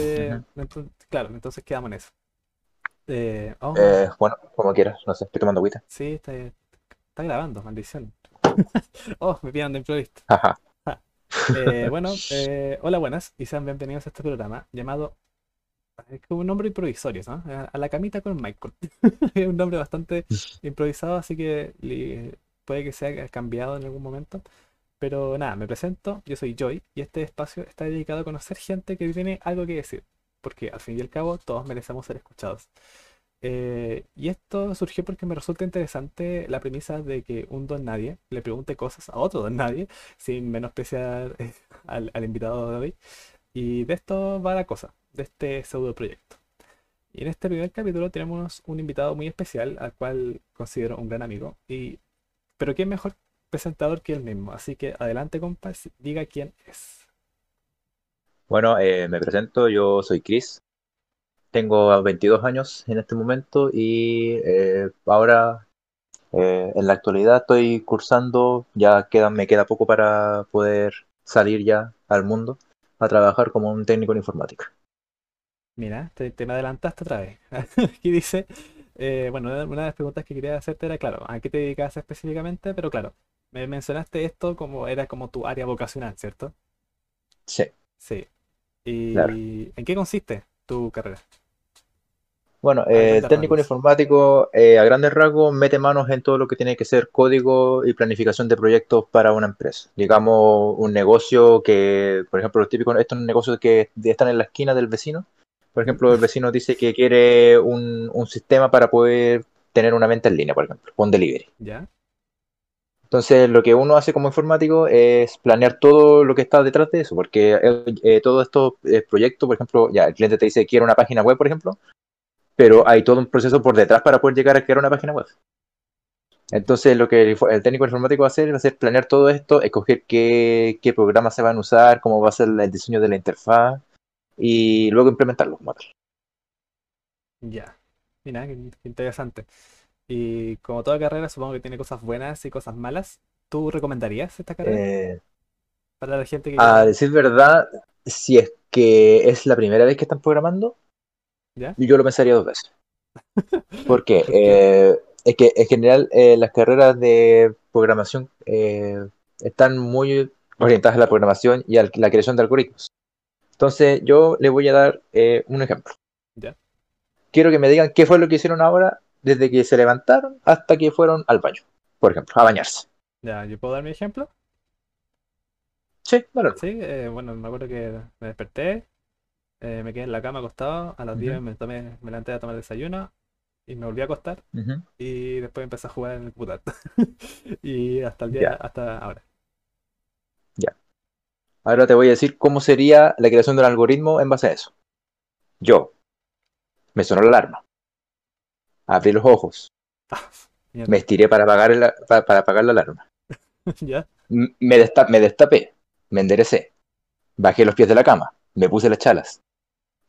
Eh, entonces, claro, entonces quedamos en eso. Eh, oh, Eh, bueno, como quieras, no sé, estoy tomando agüita. sí, está, está grabando, maldición. Oh, me pillan de improviso. Jaja. Eh, bueno, eh, hola, buenas, y sean bienvenidos a este programa llamado. Es como un nombre improvisorio, ¿no? A la camita con Michael. Es un nombre bastante improvisado, así que li- puede que sea cambiado en algún momento. Pero nada, me presento, yo soy Joy, y este espacio está dedicado a conocer gente que tiene algo que decir. Porque al fin y al cabo, todos merecemos ser escuchados. Eh, y esto surgió porque me resulta interesante la premisa de que un don nadie le pregunte cosas a otro don nadie sin menospreciar eh, al, al invitado de hoy. Y de esto va la cosa, de este pseudo proyecto. Y en este primer capítulo tenemos un invitado muy especial, al cual considero un gran amigo. Y, pero qué mejor presentador que él mismo. Así que adelante, compas, diga quién es. Bueno, eh, me presento, yo soy Chris, tengo 22 años en este momento y eh, ahora eh, en la actualidad estoy cursando, ya queda, me queda poco para poder salir ya al mundo a trabajar como un técnico en informática. Mira, te, te me adelantaste otra vez. Aquí dice, eh, bueno, una de las preguntas que quería hacerte era, claro, ¿a qué te dedicas específicamente? Pero claro, me mencionaste esto como era como tu área vocacional, ¿cierto? Sí, Sí. ¿Y claro. en qué consiste tu carrera? Bueno, eh, técnico en informático eh, a grandes rasgos mete manos en todo lo que tiene que ser código y planificación de proyectos para una empresa. Digamos, un negocio que, por ejemplo, los típicos, estos negocios que están en la esquina del vecino. Por ejemplo, el vecino dice que quiere un, un sistema para poder tener una venta en línea, por ejemplo, un delivery. ¿Ya? Entonces, lo que uno hace como informático es planear todo lo que está detrás de eso, porque eh, eh, todos estos eh, proyectos, por ejemplo, ya el cliente te dice quiere una página web, por ejemplo, pero hay todo un proceso por detrás para poder llegar a crear una página web. Entonces, lo que el, técnico informático va a hacer va a ser planear todo esto, escoger qué, qué programas se van a usar, cómo va a ser el diseño de la interfaz y luego implementarlo como tal. Ya. Mira, qué interesante. Y como toda carrera, supongo que tiene cosas buenas y cosas malas. ¿Tú recomendarías esta carrera Eh, para la gente que a decir verdad, si es que es la primera vez que están programando, ¿Ya? yo lo pensaría dos veces. Porque ¿Por qué? eh, es que en general eh, las carreras de programación eh, están muy orientadas a la programación y a la creación de algoritmos. Entonces yo le voy a dar un ejemplo. ¿Ya? Quiero que me digan qué fue lo que hicieron ahora desde que se levantaron hasta que fueron al baño, por ejemplo, a bañarse. ¿Ya? ¿Yo puedo dar mi ejemplo? Sí, claro. Sí, eh, bueno, me acuerdo que me desperté, eh, me quedé en la cama acostado, a las 10 Ujú, me tomé, me levanté a tomar desayuno y me volví a acostar y después empecé a jugar en el computador. Y hasta el día, hasta ahora. ya. Ahora te voy a decir cómo sería la creación de un algoritmo en base a eso. Yo, me sonó la alarma, abrí los ojos, Ah, me estiré para apagar, el- para, para apagar la alarma. ¿Ya? Me, desta- me destapé, me enderecé, bajé los pies de la cama, me puse las chalas,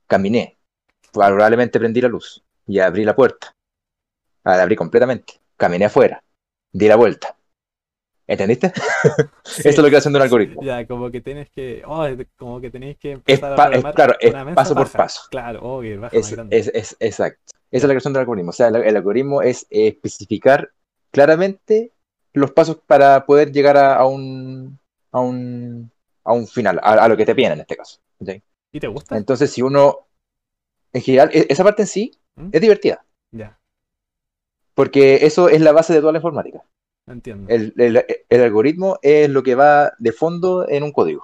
caminé, probablemente prendí la luz y abrí la puerta. Ah, La abrí completamente, caminé afuera, di la vuelta. ¿Entendiste? Eso es Sí. lo que hace un algoritmo. Ya, como que tienes que, oh, como que tenéis que Es, empezar a es- programar claro, es paso por paso. Claro, que baja más Es, grande. es, es- exacto. Esa es la creación del algoritmo. O sea, el, el algoritmo es eh, especificar claramente los pasos para poder llegar a, a un, a, un, a un final, a, a lo que te piden en este caso. ¿sí? ¿y te gusta? Entonces, si uno, en general, e- esa parte en sí ¿Mm? es divertida, Ya, porque eso es la base de toda la informática. entiendo. El, el- el algoritmo es lo que va de fondo en un código.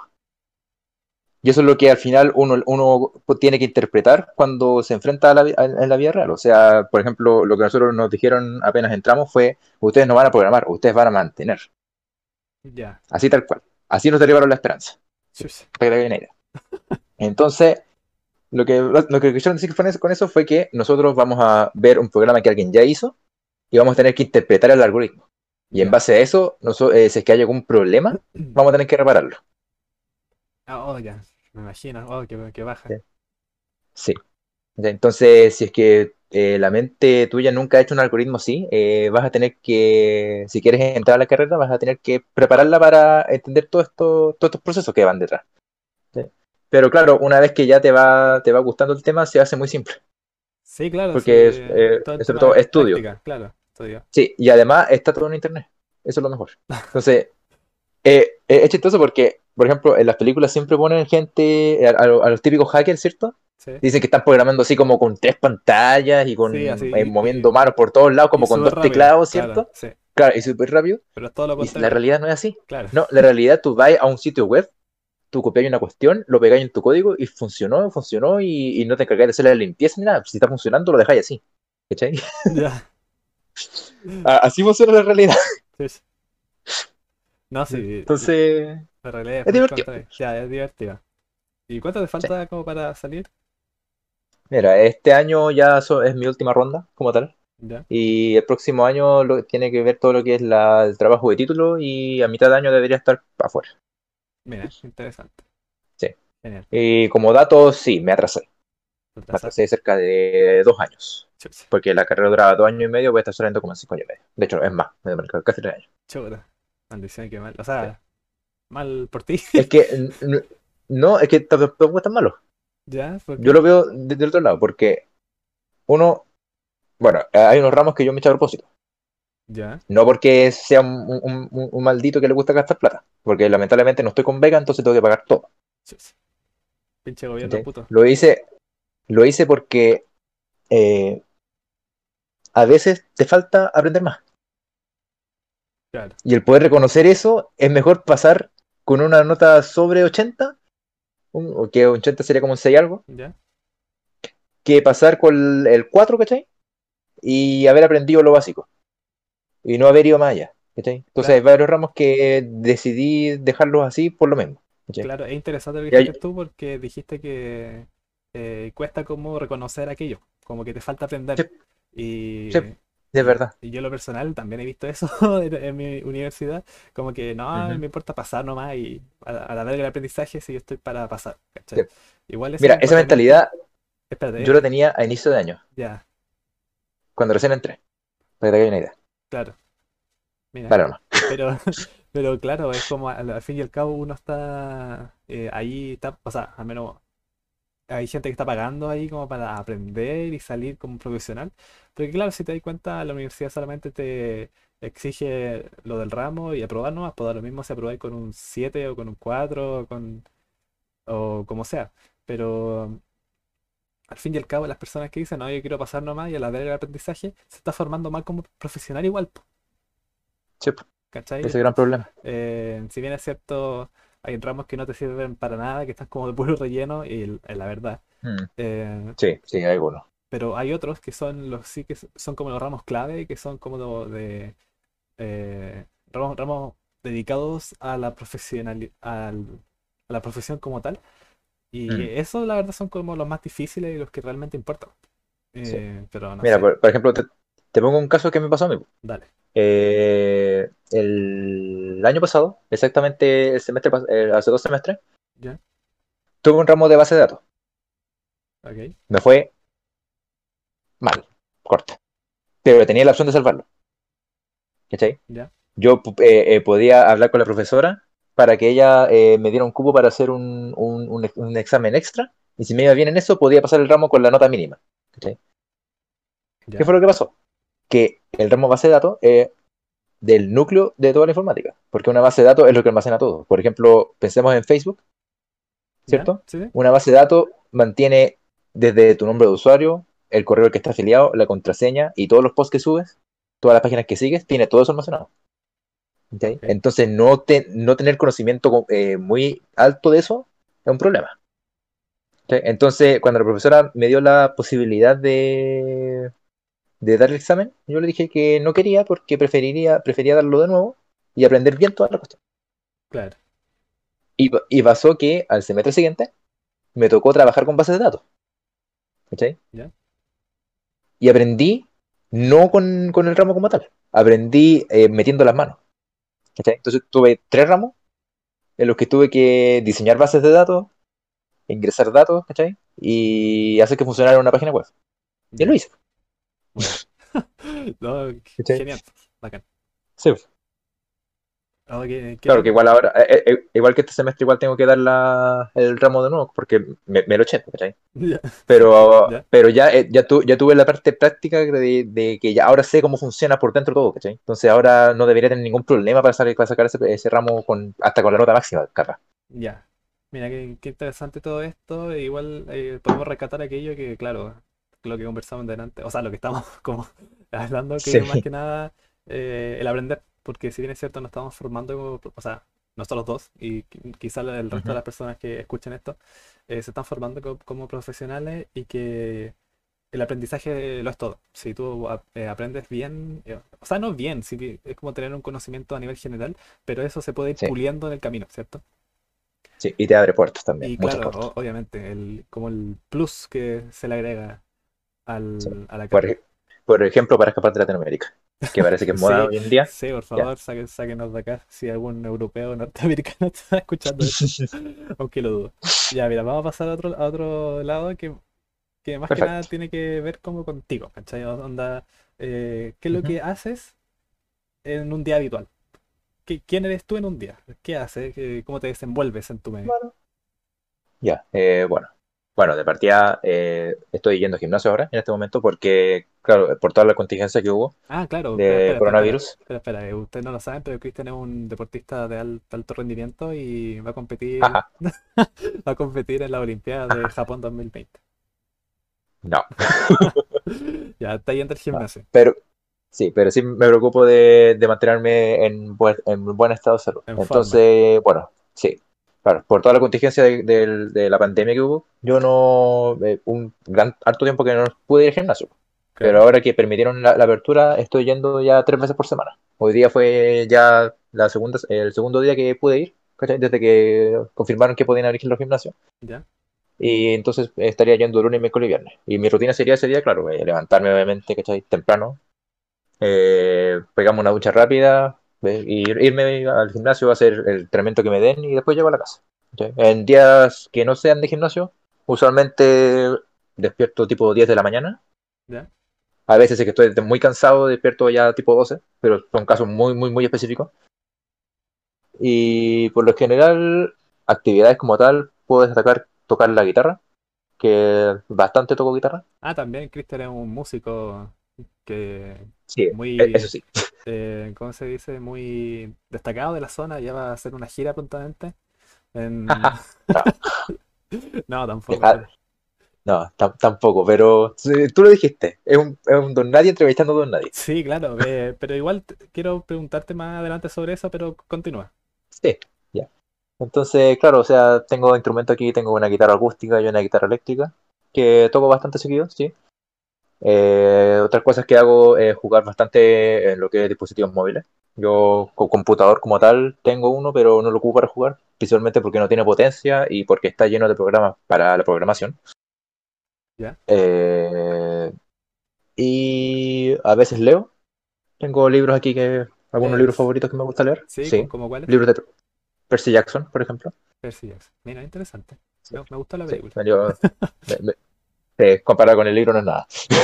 Y eso es lo que al final uno, uno tiene que interpretar cuando se enfrenta a la, a- en la vida real. O sea, por ejemplo, lo que nosotros nos dijeron apenas entramos fue, ustedes no van a programar, ustedes van a mantener. Ya, Así tal cual. Así nos derribaron la esperanza. chucha. Para que la idea. Entonces, lo que, lo que quisieron decir con eso, fue que nosotros vamos a ver un programa que alguien ya hizo y vamos a tener que interpretar el algoritmo. Y en base a eso, eh, si es que hay algún problema, vamos a tener que repararlo. Oh, me imagino. Oh, que, que baja. Sí. Entonces, si es que eh, la mente tuya nunca ha hecho un algoritmo así, eh, vas a tener que, si quieres entrar a la carrera, vas a tener que prepararla para entender todo esto, todos estos procesos que van detrás. ¿sí? Pero claro, una vez que ya te va, te va gustando el tema, se hace muy simple. Sí, claro, Porque sí, es, eh, todo sobre todo estudio. práctica, claro, estudio. Sí, y además está todo en internet. Eso es lo mejor. Entonces, eh, es chistoso porque, por ejemplo, en las películas siempre ponen gente, a, a los- a los típicos hackers, ¿cierto? Sí. Dicen que están programando así como con tres pantallas y con Sí, así, eh, moviendo manos por todos lados, como con dos rápido, teclados, claro, ¿cierto? sí, Claro, y súper rápido. pero es todo lo Y la realidad no es así. Claro, No, la realidad tú vas a un sitio web, tú copias una cuestión, lo pegáis en tu código y funcionó, funcionó y, y no te encargáis de hacer la limpieza ni nada. Si está funcionando, lo dejáis así. ¿Cachai? ya. Así funciona la realidad. No, sí, Entonces, la realidad es divertido. Ya, es divertido. ¿Y cuánto te falta como para salir? mira, este año ya so- es mi última ronda como tal. Ya, Y el próximo año lo, tiene que ver todo lo que es la- el trabajo de título y a mitad de año debería estar afuera. mira, interesante. Sí. Genial. Y como dato, sí, me atrasé. Me atrasé cerca de dos años. Chucha, Porque la carrera duraba dos años y medio, voy a estar saliendo como en cinco años y medio. De hecho, es más, me demoré casi tres años. chuta. Maldición, qué mal. O sea, mal por ti. Es que, no, es que tampoco es tan malo. ya. Yo lo veo desde el otro lado, porque uno, bueno, hay unos ramos que yo me he hecho a propósito. Ya, No porque sea un, un- un- un maldito que le gusta gastar plata, porque lamentablemente no estoy con Vega, entonces tengo que pagar todo. chucha. Pinche gobierno puto. Lo hice, lo hice porque eh, a veces te falta aprender más. Claro, Y el poder reconocer eso es mejor pasar con una nota sobre 80, un- o que 80 sería como un 6 algo, ya. que pasar con el 4, ¿cachai? Y haber aprendido lo básico. Y no haber ido más allá, ¿cachai? Entonces Claro. hay varios ramos que decidí dejarlos así por lo mismo. ¿cachai? Claro, es interesante lo que hay- dijiste tú porque dijiste que eh, cuesta como reconocer aquello, como que te falta aprender. Sí. Y, Sí. Es verdad. y yo lo personal también he visto eso en, en mi universidad, como que no, me importa pasar nomás y a, a la verga el aprendizaje si yo estoy para pasar. Sí. Igual Mira, lo esa mentalidad Espérate, yo la tenía a inicio de año, ya, cuando recién entré. Para que te una idea. claro. Mira, Claro, no. pero, pero claro, es como al, al fin y al cabo uno está eh, ahí, está, o sea, al menos hay gente que está pagando ahí como para aprender y salir como profesional. Porque claro, si te das cuenta, la universidad solamente te exige lo del ramo y aprobar nomás, pues lo mismo si aprobáis con un 7 o con un 4 o con o como sea. Pero al fin y al cabo las personas que dicen, no, yo quiero pasar nomás y a la verga el aprendizaje, se está formando mal como profesional igual, po, Sí, ¿cachai? ese gran problema. Eh, si bien es cierto, hay ramos que no te sirven para nada, que están como de puro relleno, y es la verdad. Mm, Eh, Sí, sí, hay algunos. pero hay otros que son los sí que son como los ramos clave, que son como de, eh, ramos, ramos dedicados a la profesional, al- a la profesión como tal. Y Mm. eso, la verdad, son como los más difíciles y los que realmente importan. Sí. Eh, pero no Mira, por, por ejemplo, te, te pongo un caso que me pasó a mí. dale. Eh, el año pasado, exactamente el semestre, pas- eh, hace dos semestres, ¿Ya? tuve un ramo de base de datos. Ok. Me fue mal, corta. Pero tenía la opción de salvarlo. ¿Cachai? ¿Ya? Yo eh, eh, podía hablar con la profesora para que ella me diera un cupo para hacer un, un- un- un examen extra. Y si me iba bien en eso, podía pasar el ramo con la nota mínima. ¿cachai? ¿Qué fue lo que pasó? Que el ramo base de datos es del núcleo de toda la informática. Porque una base de datos es lo que almacena todo. Por ejemplo, pensemos en Facebook. ¿cierto? Una base de datos mantiene desde tu nombre de usuario, el correo al que está afiliado, la contraseña y todos los posts que subes, todas las páginas que sigues, tiene todo eso almacenado. Entonces, no, te- no tener conocimiento eh, muy alto de eso es un problema. Entonces, cuando la profesora me dio la posibilidad de, de dar el examen, yo le dije que no quería porque preferiría, prefería darlo de nuevo y aprender bien toda la cuestión. Claro. Y, y pasó que al semestre siguiente me tocó trabajar con bases de datos. ¿Cachai? Ya. Y aprendí no con, con el ramo como tal. Aprendí eh, metiendo las manos. ¿Cachai? Entonces tuve tres ramos en los que tuve que diseñar bases de datos, ingresar datos, ¿cachai? Y hacer que funcionara una página web. Y lo hice. No, ¿Cachai? genial, bacán. Sí. Qué- qué Claro que igual ahora, eh, eh, igual que este semestre, igual tengo que dar la, el ramo de nuevo, porque me, me lo eché, ¿cachai? Pero Ya. pero ya, eh, ya, tu- ya tuve la parte práctica de, de que ya ahora sé cómo funciona por dentro todo, ¿cachai? Entonces ahora no debería tener ningún problema para, sacar- para sacar ese, ese ramo con, hasta con la nota máxima, capaz. ya. Mira, qué, qué interesante todo esto. e Igual podemos rescatar aquello que, claro, lo que conversamos delante, o sea, lo que estamos como hablando, que Sí. más que nada eh, el aprender, porque si bien es cierto, nos estamos formando, como- o sea, nosotros dos y qui- quizá el resto de las personas que escuchen esto, eh, se están formando co- como profesionales y que el aprendizaje lo es todo. Si tú eh, aprendes bien, o sea, no bien, si es como tener un conocimiento a nivel general, pero eso se puede ir Sí. puliendo en el camino, ¿cierto? Sí, y te abre puertas también, Y muchas claro, puertas. obviamente, el, como el plus que se le agrega al, Sí. a la Por, por ejemplo, para escapar de Latinoamérica, que parece que es moda Sí, hoy en día. Sí, por favor, saquen- sáquenos de acá si algún europeo o norteamericano está escuchando esto, aunque lo dudo. Ya, mira, vamos a pasar a otro, a otro lado que, que más que Perfecto. nada tiene que ver como contigo, ¿cachai? Onda, eh, ¿qué es lo Ujú. que haces en un día habitual? ¿Qué- ¿Quién eres tú en un día? ¿Qué haces? ¿Qué- ¿Cómo te desenvuelves en tu medio? Ya, eh, bueno. Bueno, de partida eh, estoy yendo al gimnasio ahora, en este momento, porque, claro, por toda la contingencia que hubo Ah, claro, de espera, espera, coronavirus. Espera, espera, eh, ustedes no lo saben, pero Cristian es un deportista de al- alto rendimiento y va a competir, va a competir en la Olimpiada de Japón 2020. No, Ya, está yendo al gimnasio. pero sí, pero sí me preocupo de, de mantenerme en buen, en buen estado de salud. En forma. Entonces, bueno, sí, claro, por toda la contingencia de, del- de la pandemia que hubo, yo no, eh, un gran harto tiempo que no pude ir al gimnasio. Pero Claro. ahora que permitieron la, la apertura, estoy yendo ya tres veces por semana. Hoy día fue ya la segunda, el segundo día que pude ir, ¿cachai? Desde que confirmaron que podían abrir los gimnasios. ¿Ya? Y entonces estaría yendo lunes, miércoles y viernes. Y mi rutina sería ese día, claro, eh, levantarme obviamente, ¿cachai? Temprano, eh, pegarme una ducha rápida, y irme al gimnasio a hacer el entrenamiento que me den y después llego a la casa. ¿cachai? En días que no sean de gimnasio, usualmente despierto tipo 10 de la mañana. A veces es que estoy muy cansado, despierto ya tipo 12, pero son casos muy, muy, muy específicos. Y por lo general, actividades como tal, puedo destacar tocar la guitarra, que bastante toco guitarra. Ah, también Cristian es un músico que Sí, muy, e- eso sí. eh, ¿cómo se dice? Muy destacado de la zona, ya va a hacer una gira prontamente. En... No, tampoco. No, tam- tampoco, pero tú lo dijiste, es un, es un don nadie entrevistando a don nadie. Sí, claro, eh, pero igual quiero preguntarte más adelante sobre eso, pero continúa. Sí, ya. Entonces, claro, o sea, tengo instrumento aquí, tengo una guitarra acústica y una guitarra eléctrica, que toco bastante seguido, sí. Eh, otras cosas que hago es jugar bastante en lo que es dispositivos móviles. Yo con computador como tal tengo uno, pero no lo ocupo para jugar, principalmente porque no tiene potencia y porque está lleno de programas para la programación. ¿Ya? Eh, y a veces leo. Tengo libros aquí que algunos Eh, libros favoritos que me gusta leer. Sí, Sí, ¿como cuáles? libros de Percy Jackson, por ejemplo. Percy Jackson. Mira, interesante. Sí. Me, gustó la Sí, película. me- me- eh, comparado con el libro no es nada.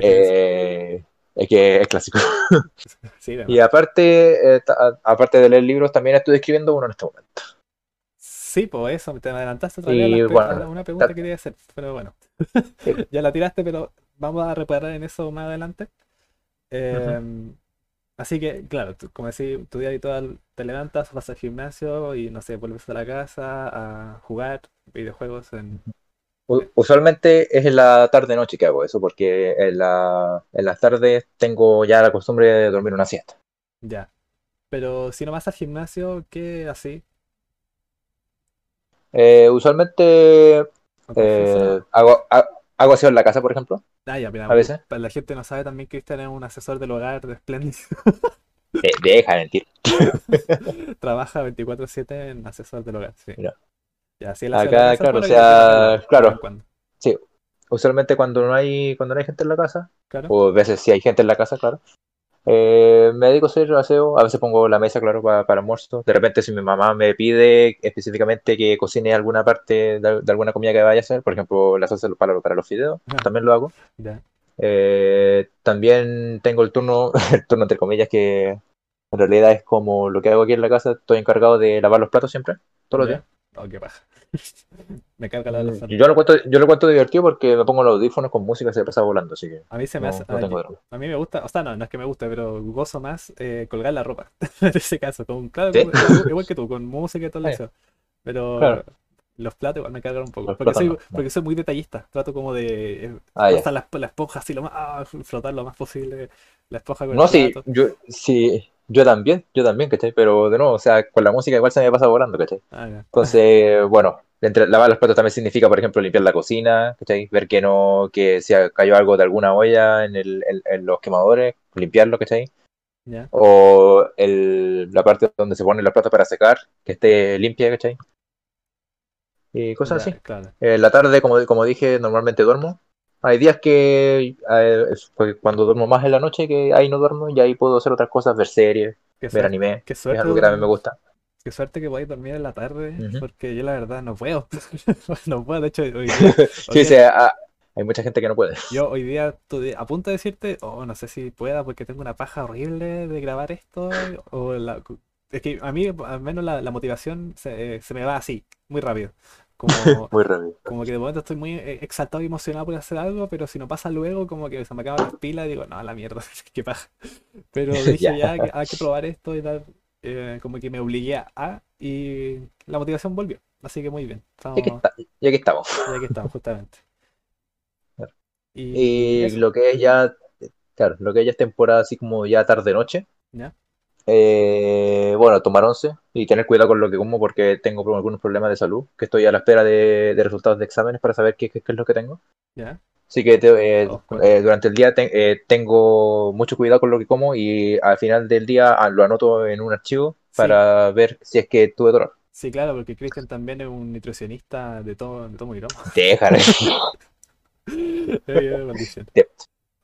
Eh, es que es clásico. Sí, Y aparte, eh, aparte de leer libros, también estoy escribiendo uno en este momento. Sí, pues eso, te adelantaste otra vez a Y bueno, una pregunta ta- que quería hacer, pero bueno. Ya la tiraste, pero vamos a reparar en eso más adelante. Eh, Así que, claro, tú- como decía, tu día habitual, te levantas, vas al gimnasio y, no sé, vuelves a la casa a jugar videojuegos en... Usualmente es en la tarde-noche que hago eso, porque en, la, en las tardes tengo ya la costumbre de dormir una siesta. Ya. Pero si no vas al gimnasio, ¿qué así? Eh, usualmente ¿No te eh, hago, ha- hago aseo en la casa, por ejemplo, Ah, ya, mira, a veces. para la gente no sabe también, Cristian es un asesor del hogar de Splendid. De- deja de mentir. Trabaja 24/7 en asesor del hogar, sí. Mira. Ya, Acá, claro, o sea, claro. Sí, usualmente cuando no hay, cuando no hay gente en la casa, Claro. o a veces si hay gente en la casa, claro, Eh, me dedico a hacer aseo, a veces pongo la mesa, claro, para, para almuerzo. De repente, si mi mamá me pide específicamente que cocine alguna parte de, de alguna comida que vaya a hacer, por ejemplo, la salsa para, para los fideos, Ajá. también lo hago. Eh, también tengo el turno, el turno entre comillas, que en realidad es como lo que hago aquí en la casa. Estoy encargado de lavar los platos siempre, todos los días. Oh, qué paja. Me carga la los Y yo lo cuento, yo lo cuento divertido porque me pongo los audífonos con música y se pasa volando, así que A mí se me no, hace. no a, mí, drama. a mí me gusta, o sea, no, no es que me guste, pero gozo más eh, colgar la ropa. en ese caso, con, claro, ¿Sí? igual, que tú, con música y todo Ah, eso. Pero Claro. los platos igual me cargan un poco. Los Porque soy, no, porque soy muy detallista. Trato como de eh, Ah, pasar la, la esponja así lo más, ah, frotar lo más posible la esponja con No, el sí, plato. yo, sí, yo también, yo también, ¿cachai? Pero de nuevo, o sea, con la música igual se me pasa volando, ¿cachai? Ah. Entonces, bueno, entre lavar los platos también significa, por ejemplo, limpiar la cocina, ¿cachai? Ver que no, que si cayó algo de alguna olla en, el, en, en los quemadores, limpiarlo, ¿cachai? Ya. O el, la parte donde se ponen los platos para secar, que esté limpia, ¿cachai? Y cosas Ya, así. Claro. En la tarde, como, como dije, normalmente duermo. Hay días que eh, cuando duermo más en la noche que ahí no duermo y ahí puedo hacer otras cosas, ver series, Qué ver suerte, anime, qué que es suerte, algo que también me gusta. qué suerte que podáis dormir en la tarde, Ujú. porque yo la verdad no puedo. No puedo, de hecho, hoy día, hoy Sí, día- sí, ah, hay mucha gente que no puede. Yo hoy día a punto de decirte, oh, no sé si pueda porque tengo una paja horrible de grabar esto, o la- es que a mí al menos la, la motivación se, se me va así, muy rápido. Como, Muy rápido. como que de momento estoy muy eh, exaltado y emocionado por hacer algo, pero si no pasa luego, como que se me acaban las pilas y digo, no, a la mierda, qué paja. Pero dije Ya. ya, que hay que probar esto y tal, eh, como que me obligué a, y la motivación volvió. Así que muy bien, Y aquí, estamos, está- y aquí estamos. y aquí estamos, justamente. Claro. Y, lo que es ya, claro, lo que ya es temporada así como ya tarde-noche. ¿ya? Eh, bueno, tomar once y tener cuidado con lo que como porque tengo algunos problemas de salud, que estoy a la espera de, de resultados de exámenes para saber qué, qué- qué es lo que tengo. ¿Ya? Así que te- eh, Oh, eh, durante el día te- eh, tengo mucho cuidado con lo que como y al final del día ah, lo anoto en un archivo Sí. para ver si es que tuve dolor. Sí, claro, porque Cristian también es un nutricionista de todo, de todo y broma. Déjale,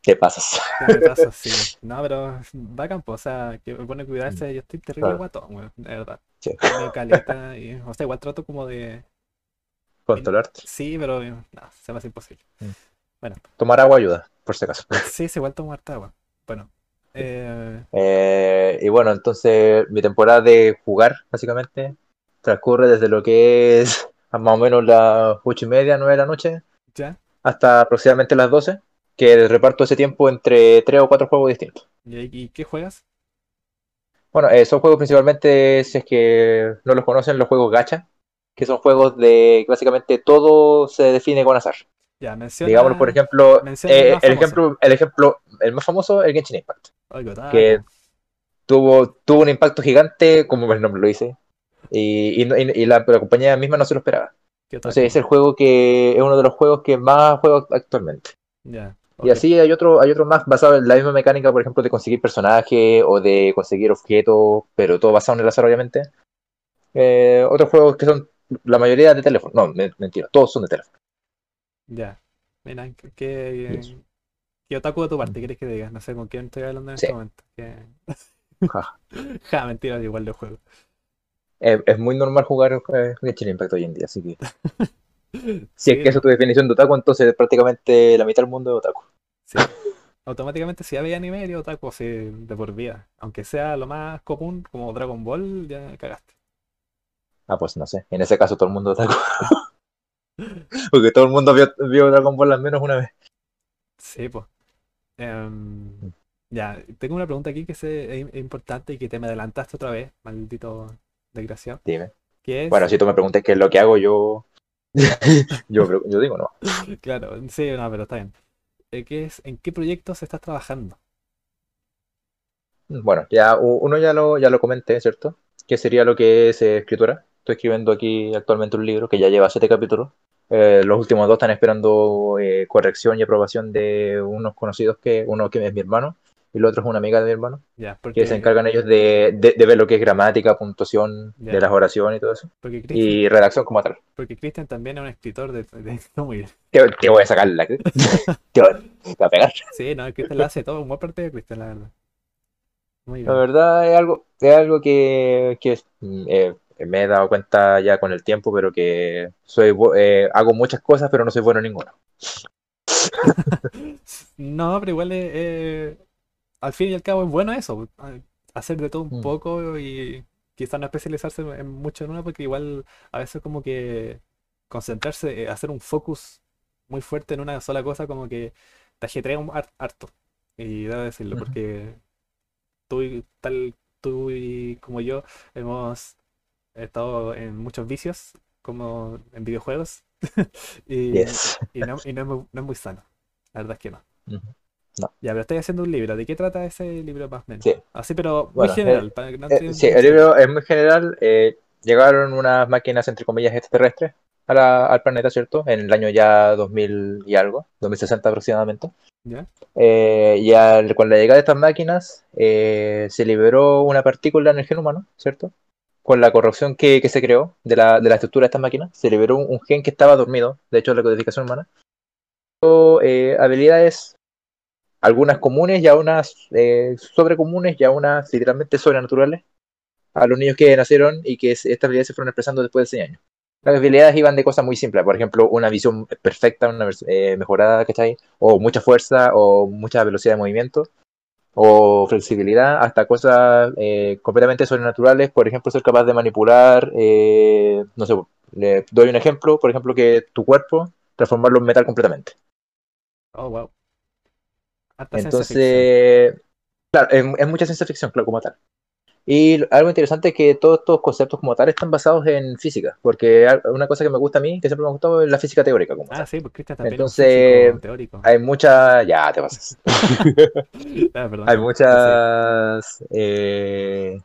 Te, pasas. No, pero va a campo, o sea, que me pone cuidarse. Yo estoy terrible Claro. guatón, weón, de verdad. Sí. Me caleta y, o sea, igual trato como de. Controlarte. Sí, pero eh, no, se me hace imposible. Mm. Bueno, Tomar agua ayuda, por si acaso. sí, se igual tomo harta agua. Bueno, eh, Eh, y bueno, entonces mi temporada de jugar, básicamente, transcurre desde lo que es a más o menos las ocho y media, nueve de la noche, ya. hasta aproximadamente las 12, que reparto ese tiempo entre tres o cuatro juegos distintos. ¿Y, qué juegas? Bueno, eh, son juegos principalmente, si es que no los conocen, los juegos gacha, que son juegos de básicamente todo se define con azar. Ya, menciona. Digamos, por ejemplo, el eh, el ejemplo, el ejemplo, el más famoso, el Genshin Impact. Que tuvo, tuvo un impacto gigante, como el nombre lo dice, y, y la, la compañía misma no se lo esperaba. Entonces es el juego que es uno de los juegos que más juego actualmente. Ya. Y así hay otro, hay otro más basado en la misma mecánica, por ejemplo, de conseguir personajes o de conseguir objetos, pero todo basado en el azar, obviamente. Eh, otros juegos que son la mayoría de teléfono. No, me- mentira, todos son de teléfono. Ya. Mira, ¿qué, qué, qué otaku de tu parte quieres que digas? No sé con quién estoy hablando en Sí. este momento. Que- Ja. Ja, mentira, igual de juego. Es, es muy normal jugar eh, Genshin Impact hoy en día, así que si Sí, es que esa es tu definición de otaku, entonces prácticamente la mitad del mundo es otaku. sí. Automáticamente si había anime eres otaku así de por vida. Aunque sea lo más común como Dragon Ball, ya cagaste. Ah, pues no sé. En ese caso todo el mundo otaku. Porque todo el mundo vio, vio Dragon Ball al menos una vez. Sí, pues. Em, ya, tengo una pregunta aquí que es, es importante y que te me adelantaste otra vez, maldito desgraciado. Dime. Es, Bueno, si tú me preguntas qué es lo que hago, yo. yo, pre- yo digo no. claro, sí, no, pero está bien. Eh, ¿qué es, ¿En qué proyectos estás trabajando? Bueno, ya uno ya lo, ya lo comenté, ¿cierto? Que sería lo que es eh, escritura. Estoy escribiendo aquí actualmente un libro que ya lleva siete capítulos. Eh, los últimos dos están esperando eh, corrección y aprobación de unos conocidos que uno que es mi hermano y el otro es una amiga de mi hermano, Ya, que se encargan ellos de, de- de ver lo que es gramática, puntuación Ya. de las oraciones y todo eso. Y redacción como tal. porque Cristian también es un escritor de, de- no, muy bien. Te, te voy a sacar la. te, voy, a pegar. Sí, no, Cristian la hace todo, un buen parte de Cristian, la verdad. Muy La bien. verdad es algo, es algo que, que eh, me he dado cuenta ya con el tiempo, pero que soy eh, hago muchas cosas, pero no soy bueno en ninguna. No, pero igual es, eh, al fin y al cabo es bueno eso, hacer de todo un Mm, poco y quizás no especializarse en mucho en una, porque igual a veces como que concentrarse, eh, hacer un focus muy fuerte en una sola cosa, como que te ajetrea un harto. Y debo decirlo, porque tú y tal, tú y como yo hemos estado en muchos vicios, como en videojuegos, y, Yes. y no, y no es muy, no es muy sano. La verdad es que no. No, Ya, pero estoy haciendo un libro. ¿De qué trata ese libro más o menos? sí. Así, pero muy Bueno, eh, general, para que no eh, sí, el libro es muy general. eh, llegaron unas máquinas, entre comillas, extraterrestres a la- al planeta, ¿cierto? En el año ya 2000 y algo, 2060 aproximadamente. ¿Ya? Eh, y al- con la llegada de estas máquinas eh, se liberó una partícula en el gen humano, ¿cierto? Con la corrupción que, que se creó de la, de la estructura de estas máquinas, se liberó un, un gen que estaba dormido, de hecho, la codificación humana. Eh, habilidades, algunas comunes y unas eh, sobrecomunes y unas literalmente sobrenaturales a los niños que nacieron y que es- estas habilidades se fueron expresando después de 6 años. Las habilidades iban de cosas muy simples, por ejemplo, una visión perfecta, una eh, mejorada, ¿cachai? O mucha fuerza, o mucha velocidad de movimiento, o flexibilidad, hasta cosas eh, completamente sobrenaturales, por ejemplo, ser capaz de manipular, eh, no sé, le doy un ejemplo, por ejemplo, que tu cuerpo, transformarlo en metal completamente. Oh, wow. Ciencia ficción. Entonces, claro, es, es mucha ciencia ficción, claro, como tal. Y algo interesante es que todos estos conceptos como tal están basados en física, porque una cosa que me gusta a mí, que siempre me ha gustado, es la física teórica como Ah, tal. sí, pues Cristian también Entonces, teórico. hay muchas, ya te pasas, Ah, perdón. hay muchas, eh,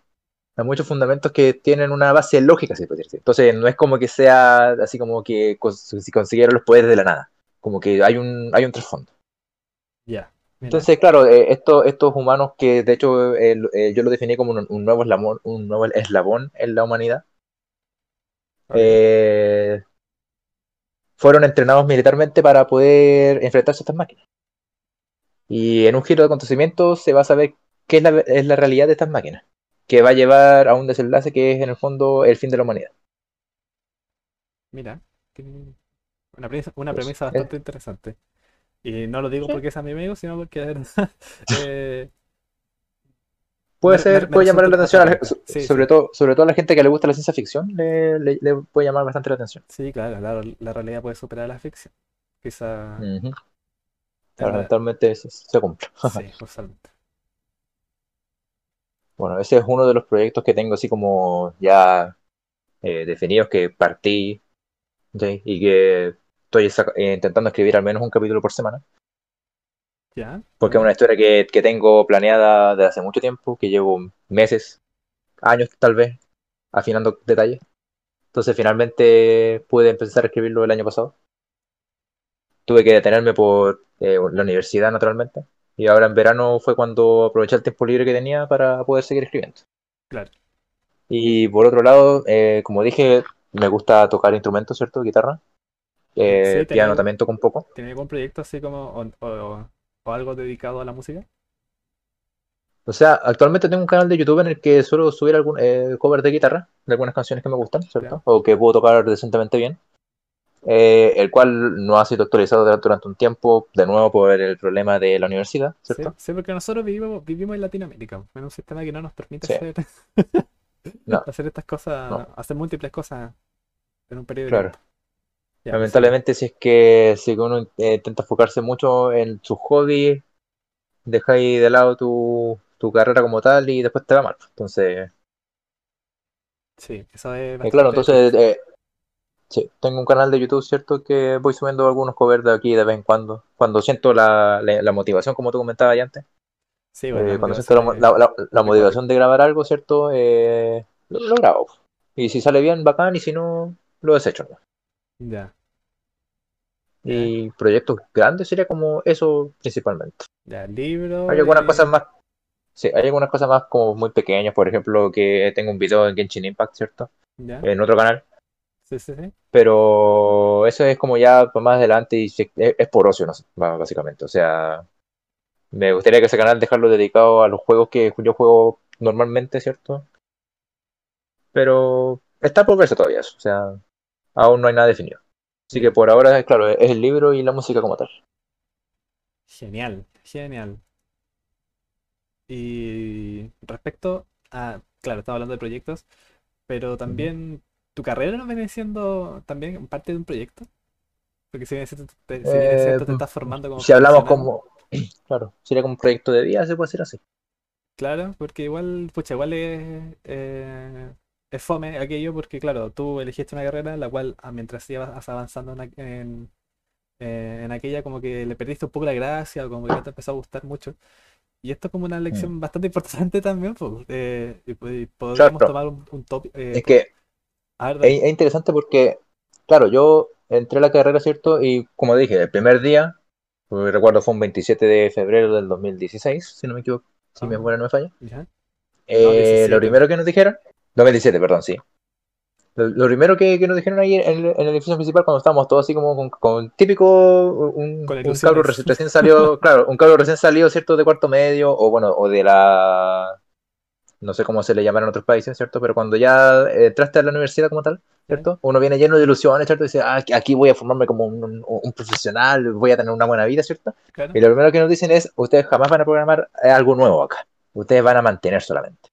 hay muchos fundamentos que tienen una base lógica, si puede decir. Entonces, no es como que sea así como que cons- si consiguieron los poderes de la nada, como que hay un, hay un trasfondo. ya. Mira, Entonces, claro, eh, estos, estos humanos que de hecho eh, eh, yo lo definí como un, un nuevo eslabón, un nuevo eslabón en la humanidad, eh, fueron entrenados militarmente para poder enfrentarse a estas máquinas. Y en un giro de acontecimientos se va a saber qué es la, es la realidad de estas máquinas, que va a llevar a un desenlace que es en el fondo el fin de la humanidad. Mira. Una premisa, una premisa bastante interesante. Y no lo digo sí. porque es a mi amigo, sino porque de verdad, eh, Puede me, me- ser, me puede llamar la atención, a la- Sí, sobre sí. todo, sobre todo a la gente que le gusta la ciencia ficción, le, le- le puede llamar bastante la atención. Sí, claro, la, la realidad puede superar la ficción. Quizá Ujú. en Claro, se cumple. Sí, justamente. Bueno, ese es uno de los proyectos que tengo así como ya eh, definidos que partí ¿sí? y que estoy eh, intentando escribir al menos un capítulo por semana, Ya, porque es una historia que, que tengo planeada desde hace mucho tiempo, que llevo meses, años tal vez, afinando detalles. Entonces finalmente pude empezar a escribirlo el año pasado. Tuve que detenerme por eh, la universidad naturalmente. Y ahora en verano fue cuando aproveché el tiempo libre que tenía para poder seguir escribiendo. Claro. Y por otro lado, eh, como dije, me gusta tocar instrumentos, ¿cierto? Guitarra. Eh, ¿Sí? ¿Tenía piano también toco un poco. tenía algún proyecto así como o, o- o algo dedicado a la música? O sea, actualmente tengo un canal de YouTube en el que suelo subir algún eh, cover de guitarra, de algunas canciones que me gustan. ¿cierto? O que puedo tocar decentemente bien. Eh, el cual no ha sido actualizado durante un tiempo, de nuevo por el problema de la universidad, ¿cierto? sí, porque nosotros vivimos, vivimos en Latinoamérica, en un sistema que no nos permite Sí. hacer, No, hacer estas cosas, no, hacer múltiples cosas en un periodo de claro. Ya, sí. Lamentablemente, si es que, si uno eh, intenta enfocarse mucho en sus hobbies, deja ahí de lado tu, tu carrera como tal y después te va mal. Entonces, Sí, eso es eh, claro, entonces eh, sí, tengo un canal de YouTube, ¿cierto? Que voy subiendo algunos covers de aquí de vez en cuando. Cuando siento la, la, la motivación, como tú comentabas ahí antes. Sí, bueno, eh, cuando siento la, la- motivación de grabar algo, ¿cierto? Eh, lo, lo grabo. Y si sale bien, bacán, y si no, lo desecho. ¿no? Ya, ya, Y proyectos grandes sería como eso principalmente. ya, Hay algunas cosas más, sí, hay algunas cosas más como muy pequeñas, por ejemplo, que tengo un video en Genshin Impact, ¿cierto? Ya, En otro canal, sí, sí, sí. pero eso es como ya más adelante y es, por ocio, no básicamente. O sea, Me gustaría que ese canal dejarlo dedicado a los juegos que yo juego normalmente, ¿cierto? Pero está por verse todavía eso, o sea, aún no hay nada definido. Así que por ahora, claro, es el libro y la música como tal. Genial, genial. Y respecto a, claro, estaba hablando de proyectos, pero también tu carrera no viene siendo también parte de un proyecto. Porque si bien es cierto, te, si bien es cierto, te Eh, estás formando como Si hablamos como, claro, sería como un proyecto de vida, se puede decir así. claro, porque igual, pucha, igual es, eh, es fome aquello, porque claro, tú elegiste una carrera en la cual ah, mientras ibas avanzando en, en, eh, en aquella, como que le perdiste un poco la gracia, o como que no te empezó a gustar mucho. Y esto es como una Mm. lección bastante importante también, pues, eh, y, y podríamos Claro, tomar un, un tópico. es que ver, es, es interesante porque, claro, yo entré a la carrera, ¿cierto? Y como dije, el primer día, pues, recuerdo fue un 27 de febrero del 2016, si no me equivoco, si mi Ah, memoria no me falla. ya. No, Eh, lo 17. primero que nos dijeron, 2017, perdón, sí. Lo, lo primero que, que nos dijeron ahí en el, en el edificio principal, cuando estábamos todos así como con, con típico, un, Con un cabro ilusiones. reci- recién salió, claro, un cabro recién salido, ¿cierto? De cuarto medio, o bueno, o de la, no sé cómo se le llamará en otros países, ¿cierto? Pero cuando ya eh, entraste a la universidad como tal. ¿cierto? Uno viene lleno de ilusiones, ¿cierto? Y dice, ah, aquí- voy a formarme como un, un- profesional, voy a tener una buena vida, ¿cierto? Claro. Y lo primero que nos dicen es, ustedes jamás van a programar eh, algo nuevo acá. Ustedes van a mantener solamente.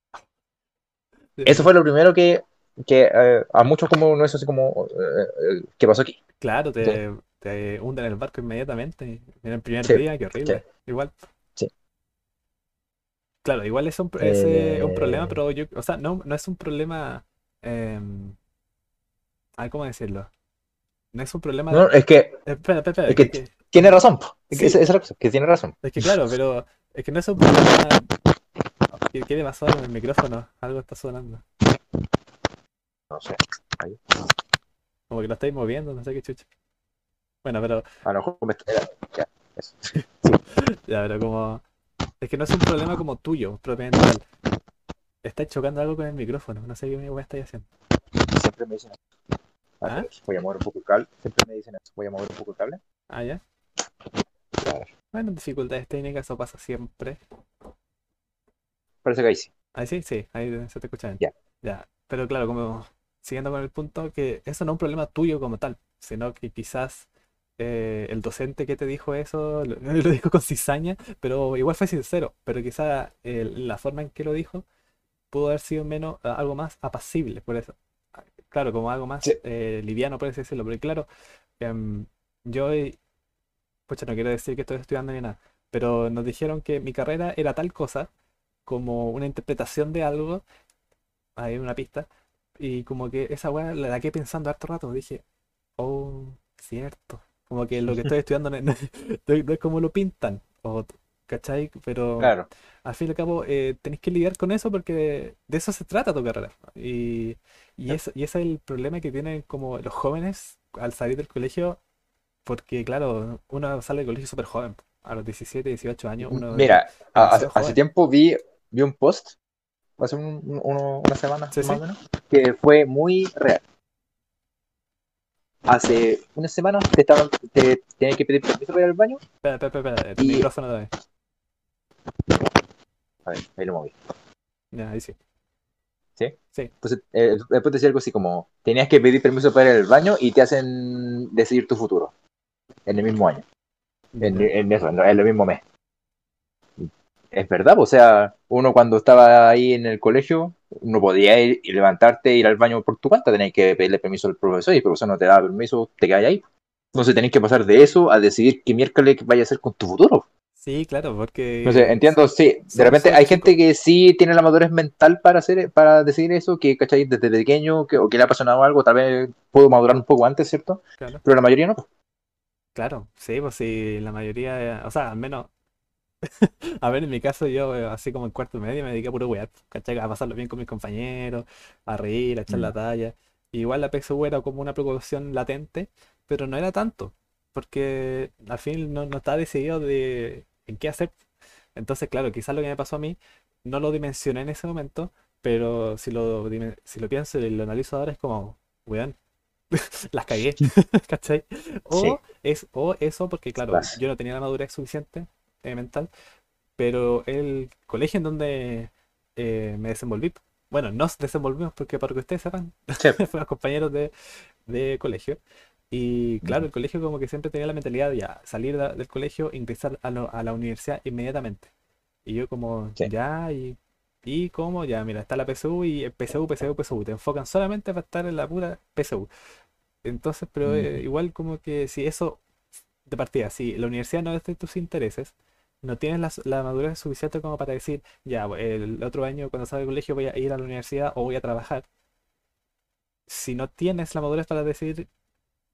Eso fue lo primero que, que eh, a muchos como no es así como, eh, eh, ¿qué pasó aquí? Claro, Sí, te, te hunden el barco inmediatamente. En el primer sí, día, qué sí, horrible. Igual, sí. claro, igual es un, es, eh, un problema, Eh, pero yo, o sea, no, no es un problema, em, a ver, ¿cómo decirlo? No es un problema de... no, es que, Espera, espera, espera, es que, tiene razón. Es que esa, sí, esa que tiene razón. es que claro, pero es que no es un problema... ¿Qué, qué le pasó en el micrófono? Algo está sonando. No sé. Ahí. Como que lo estáis moviendo, no sé qué chucha. Bueno, pero A lo mejor me está- era- ya, eso. Ya, pero como. Es que no es un problema como tuyo, propiamente tal. Estáis chocando algo con el micrófono, no sé qué me estáis haciendo. Siempre me dicen eso. ¿Ah? ver, voy a mover un poco el cable. Siempre me dicen eso. Voy a mover un poco el cable. Ah, ya. Ver, Bueno, dificultades técnicas, eso pasa siempre. Parece que ahí sí. Ahí sí, sí, ahí se te escucha bien. Ya. Ya. Pero claro, como siguiendo con el punto, que eso no es un problema tuyo como tal, sino que quizás eh, el docente que te dijo eso lo, lo dijo con cizaña, pero igual fue sincero. Pero quizás la forma en que lo dijo pudo haber sido menos, algo más apacible, por eso. Claro, como algo más Sí. eh, liviano, por así decirlo. Porque claro, em, yo, eh, pucha, no quiero decir que estoy estudiando ni nada, pero nos dijeron que mi carrera era tal cosa, como una interpretación de algo, hay una pista, y como que esa weá la quedé pensando harto rato, dije, oh, cierto, como que lo que estoy estudiando no, no- no es como lo pintan, o, ¿cachai? Pero Claro. al fin y al cabo eh, tenéis que lidiar con eso porque de eso se trata tu carrera. Y, y, eso, y ese es el problema que tienen como los jóvenes al salir del colegio, porque claro, uno sale del colegio súper joven, a los 17, 18 años, uno Mira, hace, tiempo vi, vi un post, hace un- un- uno- una semana Sí, más sí. o menos, que fue muy real. Hace una semana te estaban, te tenías que pedir permiso para ir al baño Espera, espera, espera, espera, y... micrófono vez. A ver, ahí lo moví. Ya, ahí sí. ¿Sí? Sí, Entonces, eh, después decía algo así como, tenías que pedir permiso para ir al baño y te hacen decidir tu futuro en el mismo año, en eso, en, en el mismo mes. Es verdad, o sea, uno cuando estaba ahí en el colegio, no podía ir y levantarte e ir al baño por tu cuenta, tenías que pedirle permiso al profesor y el profesor no te daba permiso, te quedas ahí. Entonces tenés que pasar de eso a decidir qué miércoles vaya a hacer con tu futuro. Sí, claro, No sé, porque entiendo, sí, de son, repente hay gente que sí tiene la madurez mental para hacer, para decidir eso, que cachai desde pequeño, que, o que le ha apasionado algo, tal vez pudo madurar un poco antes, ¿cierto? Claro, Pero la mayoría no. claro, sí, pues sí, la mayoría, o sea, al menos, a ver, en mi caso, yo, eh, así como en cuarto medio, me dediqué a puro wear, ¿cachai? A pasarlo bien con mis compañeros, a reír, a echar la Mm. talla. Igual la PSU era como una preocupación latente, pero no era tanto, porque al fin no, no estaba decidido de en qué hacer. Entonces, claro, quizás lo que me pasó a mí no lo dimensioné en ese momento, pero si lo, si lo pienso y lo analizo ahora es como, weón, las cagué, ¿cachai? Sí, O, es, o eso porque, claro, yo no tenía la madurez suficiente eh, mental pero el colegio en donde eh, me desenvolví, bueno, nos desenvolvimos porque para que ustedes sepan, Sí. fuimos compañeros de, de colegio. Y claro, el colegio como que siempre tenía la mentalidad de ya salir del colegio ingresar a, lo- a la universidad inmediatamente. Y yo como, Sí. ya, y, y cómo, ya, mira, está la PSU y el PSU, PSU, PSU. Te enfocan solamente para estar en la pura PSU. Entonces, pero eh, igual como que si eso de partida, si la universidad no es de tus intereses, no tienes la, madurez suficiente como para decir, ya, el otro año cuando salga del colegio voy a ir a la universidad o voy a trabajar. Si no tienes la madurez para decir,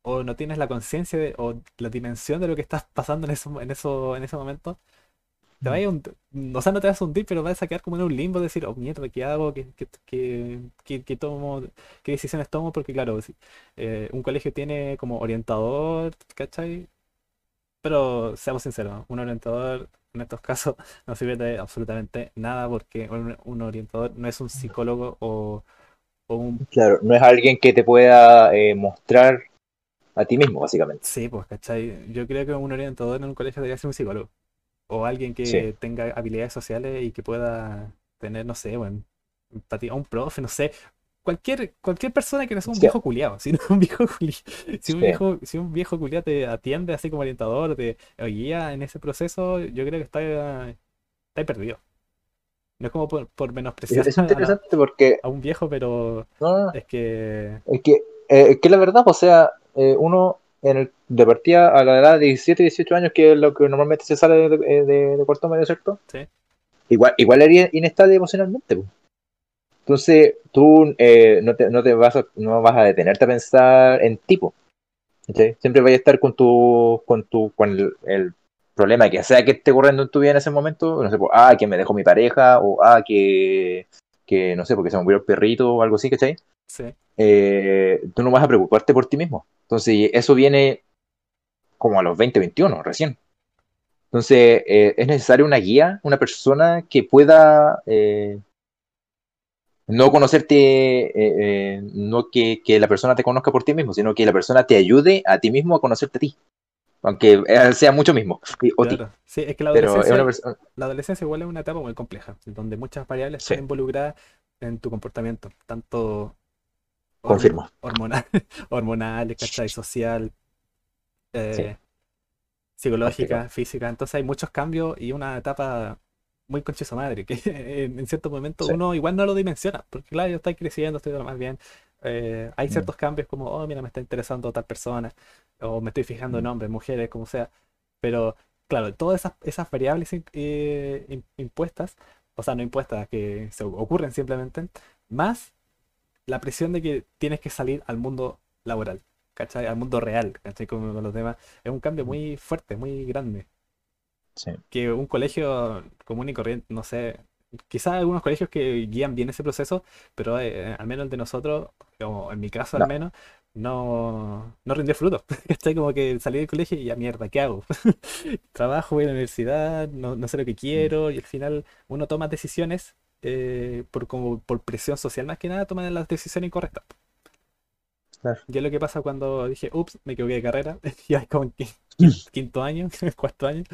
o no tienes la conciencia o la dimensión de lo que estás pasando en eso, en eso, en ese momento, te vayas a hund- o sea, no te vas a hundir, pero vas a quedar como en un limbo de decir, oh mierda, ¿qué hago? ¿Qué, qué, qué- qué- qué tomo? ¿Qué decisiones tomo? Porque claro, si, eh, un colegio tiene como orientador, ¿cachai? Pero seamos sinceros, un orientador en estos casos no sirve de absolutamente nada porque un, un orientador no es un psicólogo o, o un... Claro, no es alguien que te pueda eh, mostrar a ti mismo, básicamente. Sí, pues, ¿cachai? Yo creo que un orientador en un colegio debería ser un psicólogo o alguien Sí. que tenga habilidades sociales y que pueda tener, no sé, bueno, empatía, un profe, no sé. Cualquier, cualquier persona que no sea un Sí. viejo culiado, si no un viejo culiao, si un Sí. viejo, si un viejo culiao te atiende así como orientador, te guía en ese proceso, yo creo que está, está perdido. No es como por, menospreciar es a, interesante porque a un viejo, pero no, es que es que, eh, que la verdad, o sea, eh, uno en el, de partida a la edad de 17, 18 años, que es lo que normalmente se sale de, de, de- cuarto medio, ¿cierto? sí, Igual, igual eres inestable emocionalmente. po. Entonces, tú eh, no, te, no te vas a, no vas a detenerte a pensar en tipo. Siempre vas a estar con tu, con tu, con el, el problema que sea que esté ocurriendo en tu vida en ese momento, no sé, pues, ah, que me dejó mi pareja, o ah, que, que no sé, porque se me murió el perrito o algo así, ¿cachai? sí, Eh, tú no vas a preocuparte por ti mismo. Entonces, eso viene como a los 20, 21, recién. Entonces, eh, es necesaria una guía, una persona que pueda eh, no conocerte, eh, eh, no que, que la persona te conozca por ti mismo, sino que la persona te ayude a ti mismo a conocerte a ti. Aunque eh, sea mucho mismo, o claro. Sí, es que la es adolescencia, la adolescencia igual es una etapa muy compleja, donde muchas variables Sí, están involucradas en tu comportamiento, tanto confirmo. hormonal, hormonal, ¿cachai? Social, Sí, eh, confirmo. psicológica, física. Entonces hay muchos cambios y una etapa muy concha su madre, que en, en cierto momento Sí. uno igual no lo dimensiona, porque claro, yo estoy creciendo, estoy más bien. eh, hay Mm, ciertos cambios como, oh, mira, me está interesando tal persona, o me estoy fijando en mm, hombres, mujeres, como sea. Pero claro, todas esas, esas variables eh, im- impuestas, o sea, no impuestas, que se ocurren simplemente, más la presión de que tienes que salir al mundo laboral, ¿cachai? Al mundo real, ¿cachai? Como los demás. Es un cambio mm, muy fuerte, muy grande. Sí, Que un colegio común y corriente, no sé, quizás algunos colegios que guían bien ese proceso, pero eh, al menos el de nosotros, o en mi caso al no, menos, no, no rindió frutos. ¿Cachai? Como que salí del colegio y ya mierda, ¿qué hago? Trabajo, voy a la universidad, no, no sé lo que mm, quiero, y al final uno toma decisiones eh, por, como, por presión social más que nada, toman las decisiones incorrectas. claro. Y es lo que pasa cuando dije, ups, me equivoqué de carrera, ya como en qui- quin- quinto año, cuarto año,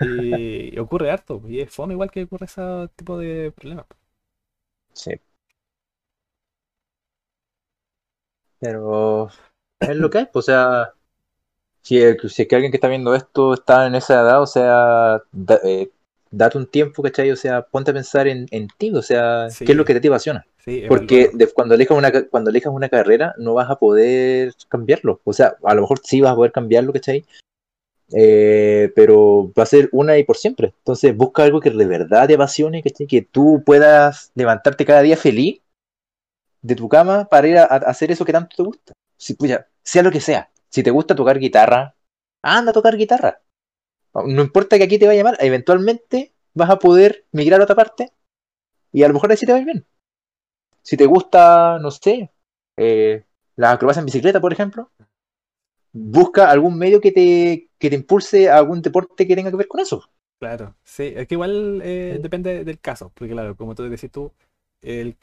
y, y ocurre harto, y es fome igual que ocurre ese tipo de problemas. Sí, pero es lo que hay, pues, o sea, si, es que alguien que está viendo esto está en esa edad, o sea, da- eh, date un tiempo, ¿cachai? O sea, ponte a pensar en, en ti, o sea, ¿qué es lo que te, te apasiona? sí, Porque de- cuando elijas una, cuando elijas una carrera no vas a poder cambiarlo. O sea, a lo mejor sí vas a poder cambiarlo, ¿cachai? Eh, pero va a ser una y por siempre. Entonces busca algo que de verdad te apasione. Que tú puedas levantarte cada día feliz de tu cama para ir a, hacer eso que tanto te gusta. Si, sea lo que sea. Si te gusta tocar guitarra, anda a tocar guitarra. No importa que aquí te vaya mal, eventualmente vas a poder migrar a otra parte y a lo mejor así te va bien. Si te gusta, no sé, eh, la acrobacia en bicicleta, por ejemplo, busca algún medio que te, que te impulse a algún deporte que tenga que ver con eso. Claro, sí, es que igual eh, Sí. depende del caso, porque claro, como tú decís tú, el,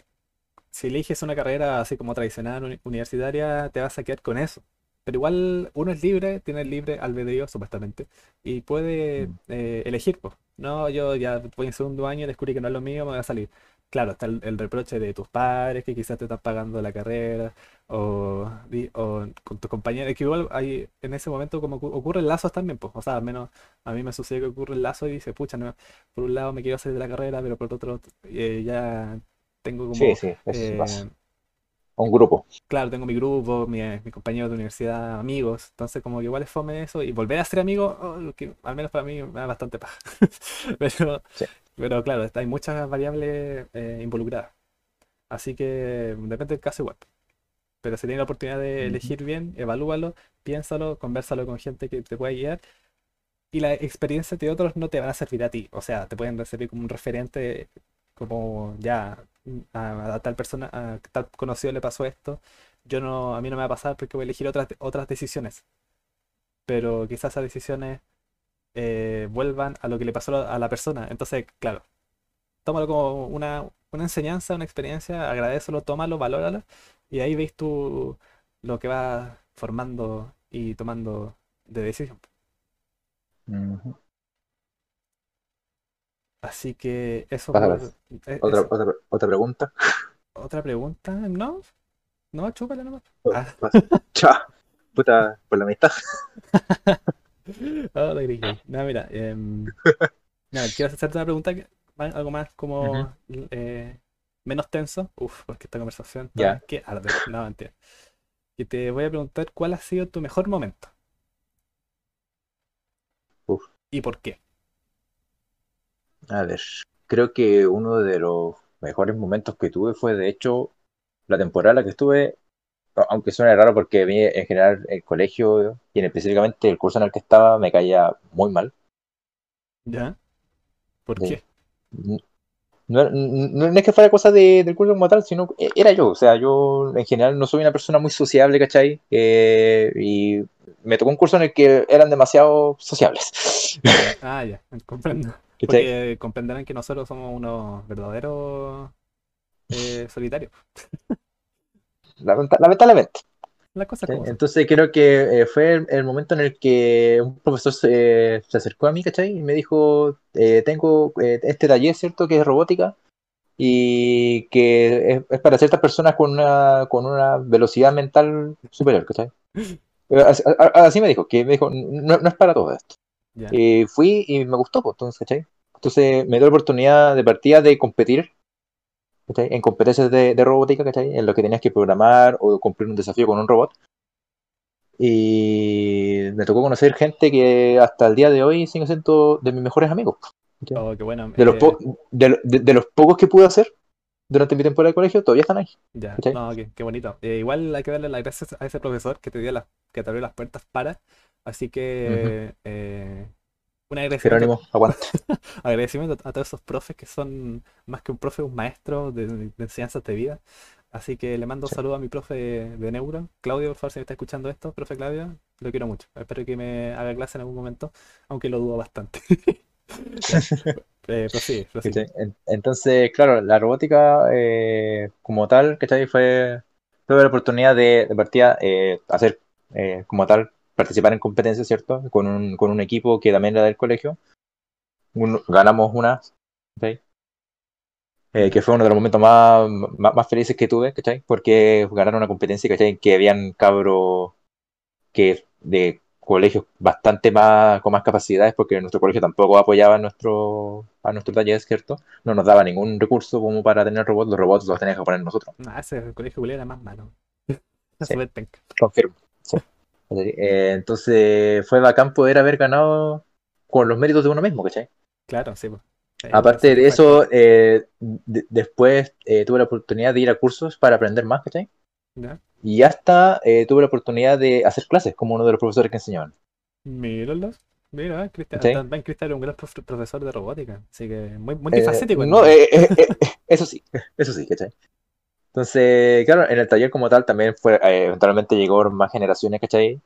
si eliges una carrera así como tradicional uni- universitaria, te vas a quedar con eso. pero igual uno es libre, tiene el libre albedrío, supuestamente, y puede Mm. eh, elegir, pues. No, yo ya voy en segundo año, descubrí que no es lo mío, me voy a salir. Claro, está el, el reproche de tus padres que quizás te están pagando la carrera, o, o con tus compañeros, que igual hay en ese momento como ocu- ocurren lazos también, pues. O sea, al menos a mí me sucede que ocurre el lazo y dice, pucha, no, por un lado me quiero salir de la carrera, pero por otro eh, ya tengo Sí, como sí, eso eh, pasa. Un grupo. claro, tengo mi grupo, mi, mis compañeros de universidad, amigos, entonces como que igual es fome eso y volver a ser amigo, oh, que al menos para mí me da bastante paja. Pero, Sí. Pero claro, hay muchas variables eh, involucradas, así que depende del caso igual. Pero si tienes la oportunidad de elegir bien, evalúalo, piénsalo, conversalo con gente que te pueda guiar. Y la experiencia de otros no te van a servir a ti, o sea, te pueden servir como un referente, como ya a, a tal persona, a tal conocido le pasó esto, yo no, a mí no me va a pasar porque voy a elegir otras, otras decisiones, pero quizás esas decisiones eh, vuelvan a lo que le pasó a la persona, entonces, claro, tómalo como una, una enseñanza, una experiencia, agradecelo, tómalo, valóralo, y ahí veis tú lo que vas formando y tomando de decisión. Así que eso por- eh, Otra, eso. otra, otra pregunta. ¿Otra pregunta? ¿No? No, chúpala nomás. Oh, Ah. Chao. Puta, por la amistad. oh, la. No, mira, em, no, quiero hacerte una pregunta, algo más como eh, menos tenso. Uf, porque esta conversación Ya. que arde. No, mentira. Y te voy a preguntar cuál ha sido tu mejor momento Uf. y por qué. A ver, creo que uno de los mejores momentos que tuve fue, de hecho, la temporada en la que estuve, aunque suene raro porque a mí en general el colegio y en específicamente el curso en el que estaba me caía muy mal. ¿Ya? ¿Por Sí. qué? No, no- no es que fuera cosa de- del curso como tal, sino que era yo. O sea, yo en general no soy una persona muy sociable, ¿cachai? Eh, y me tocó un curso en el que eran demasiado sociables. Ah, ya, comprendo. Porque comprenderán que nosotros somos unos verdaderos eh, solitarios. Lamenta- lamentablemente. Las cosas ¿sí? Entonces creo que eh, fue el, el momento en el que un profesor se, se acercó a mí, ¿cachai? Y me dijo, eh, tengo eh, este taller, ¿cierto? Que es robótica y que es, es para ciertas personas con una, con una velocidad mental superior, ¿cachai? Eh, Así, a- así me dijo, que me dijo, no, no es para todo esto. Ya. Y fui y me gustó, pues, entonces, ¿cachai? Entonces me dio la oportunidad de partida de competir ¿cachai? en competencias de, de robótica, ¿cachai? En lo que tenías que programar o cumplir un desafío con un robot. Y me tocó conocer gente que hasta el día de hoy sigue siendo de mis mejores amigos. Oh, qué bueno. De, los eh, po- de, de- de los pocos que pude hacer durante mi temporada de colegio, todavía están ahí. Ya, no, qué, qué bonito. Eh, igual hay que darle las gracias a ese profesor que te dio las, que te abrió las puertas para. Así que eh, un agradecimiento, aguante. agradecimiento a todos esos profes que son más que un profe, un maestro de, de enseñanzas de vida. Así que le mando un Sí. saludo a mi profe de, de Neuro, Claudio, por favor, si me está escuchando esto, profe Claudio, lo quiero mucho. Espero que me haga clase en algún momento, aunque lo dudo bastante. eh, Entonces, claro, la robótica eh, como tal, ¿cachai? Fue, tuve la oportunidad de, de partida eh, hacer eh, como tal, participar en competencias, ¿cierto? Con un, con un equipo que también era del colegio. Un- ganamos una, ¿cachai? Eh, que fue uno de los momentos más, más, más felices que tuve, ¿cachai? Porque ganaron una competencia, ¿cachai? Que habían cabros que de colegios bastante más con más capacidades, porque nuestro colegio tampoco apoyaba a nuestro, a nuestro taller, ¿cierto? No nos daba ningún recurso como para tener robots, los robots los teníamos que poner nosotros, Ah, ese colegio era más malo. Sí. Confirmo. Eh, entonces fue bacán poder haber ganado con los méritos de uno mismo, ¿cachai? Claro, sí. pues. Aparte de eso, eh, de- después eh, tuve la oportunidad de ir a cursos para aprender más, ¿cachai? ¿Ya? Y hasta tuve la oportunidad de hacer clases como uno de los profesores que enseñaban. Míralos. Mira, Cristian, ¿Sí? también Cristian era un gran prof- profesor de robótica, así que muy multifacético. no, eh, eh, eh, eso sí, eso sí, ¿cachai? Entonces, claro, en el taller como tal también fue, eh, eventualmente llegó más generaciones, ¿cachai?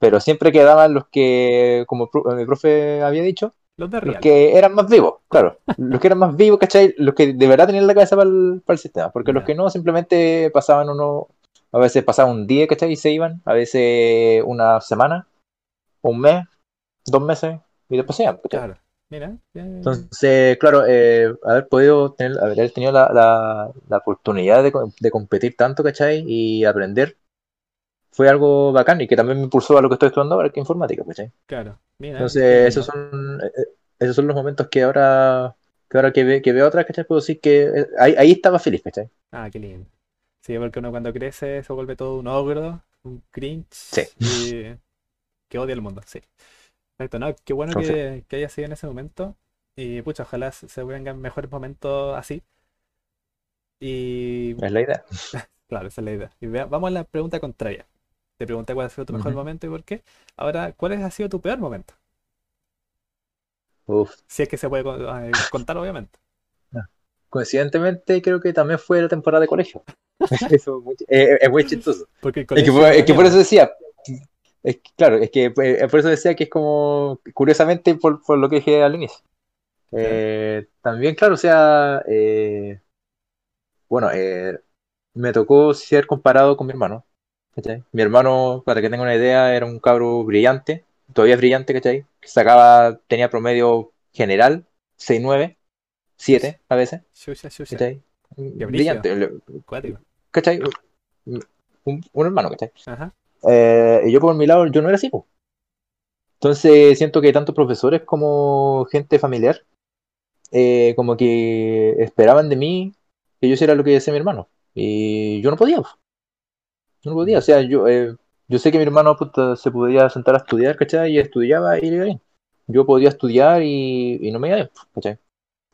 Pero siempre quedaban los que, como mi profe había dicho, Los de los Real. que eran más vivos, claro. Los que eran más vivos, ¿cachai? Los que de verdad tenían la cabeza para el, sistema. Porque los que no, simplemente pasaban uno, A veces pasaba un día, ¿cachai? Y se iban, a veces una semana, un mes, dos meses, y después se iban, ¿cachai? Claro. Mira, ya- Entonces, claro, eh, haber podido tener, haber tenido la, la- la oportunidad de, de competir tanto, ¿cachai? Y aprender, fue algo bacán y que también me impulsó a lo que estoy estudiando ahora, que informática, ¿cachai? claro. Mira, Entonces, esos son, eh, eh, esos son los momentos que ahora, que ahora que, ve- que veo atrás, ¿cachai? Puedo decir que ahí, ahí estaba feliz, ¿cachai? Ah, qué lindo. Sí, porque uno cuando crece se vuelve todo un ogro, un cringe Sí. y que odia el mundo, sí. Perfecto, no, qué bueno que, que haya sido en ese momento y pucha, ojalá se vengan mejores momentos así. Y Es la idea. claro, esa es la idea. Y vea- vamos a la pregunta contraria. Te pregunté cuál ha sido tu mejor momento y por qué. Ahora, ¿cuál ha sido tu peor momento? Uf. Si es que se puede eh, contar, obviamente. Coincidentemente, creo que también fue la temporada de colegio. Eso es muy, eh, es muy chistoso. Porque el Es que, por- da es que por miedo. eso decía, es que, claro, es que eh, por eso decía que es como, curiosamente, por, por lo que dije al inicio. Eh, también, claro, o sea, eh, bueno, eh, me tocó ser comparado con mi hermano. ¿cachai? Mi hermano, para que tenga una idea, era un cabro brillante, todavía es brillante, ¿cachai? Sacaba, tenía promedio general, 6-9, 7 a veces, ¿cachai? Brillante. ¿cachai? Un, un hermano, ¿cachai? Ajá. Eh, y yo por mi lado, yo no era así, po. Entonces siento que tanto profesores como gente familiar, eh, como que esperaban de mí que yo hiciera lo que decía mi hermano. Y yo no podía, po. Yo no podía, o sea, yo, eh, yo sé que mi hermano puta, se podía sentar a estudiar, ¿cachai? Y estudiaba y le iba bien. Yo podía estudiar y, y no me iba bien, ¿cachai?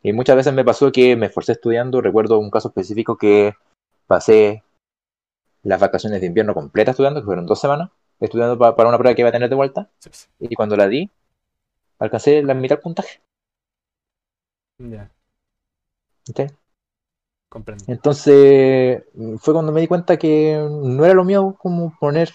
Y muchas veces me pasó que me esforcé estudiando. Recuerdo un caso específico que pasé las vacaciones de invierno completas estudiando, que fueron dos semanas, estudiando pa- para una prueba que iba a tener de vuelta. Y cuando la di, alcancé la mitad del puntaje. Ya, ¿cachai? comprendo. Entonces fue cuando me di cuenta que no era lo mío como poner,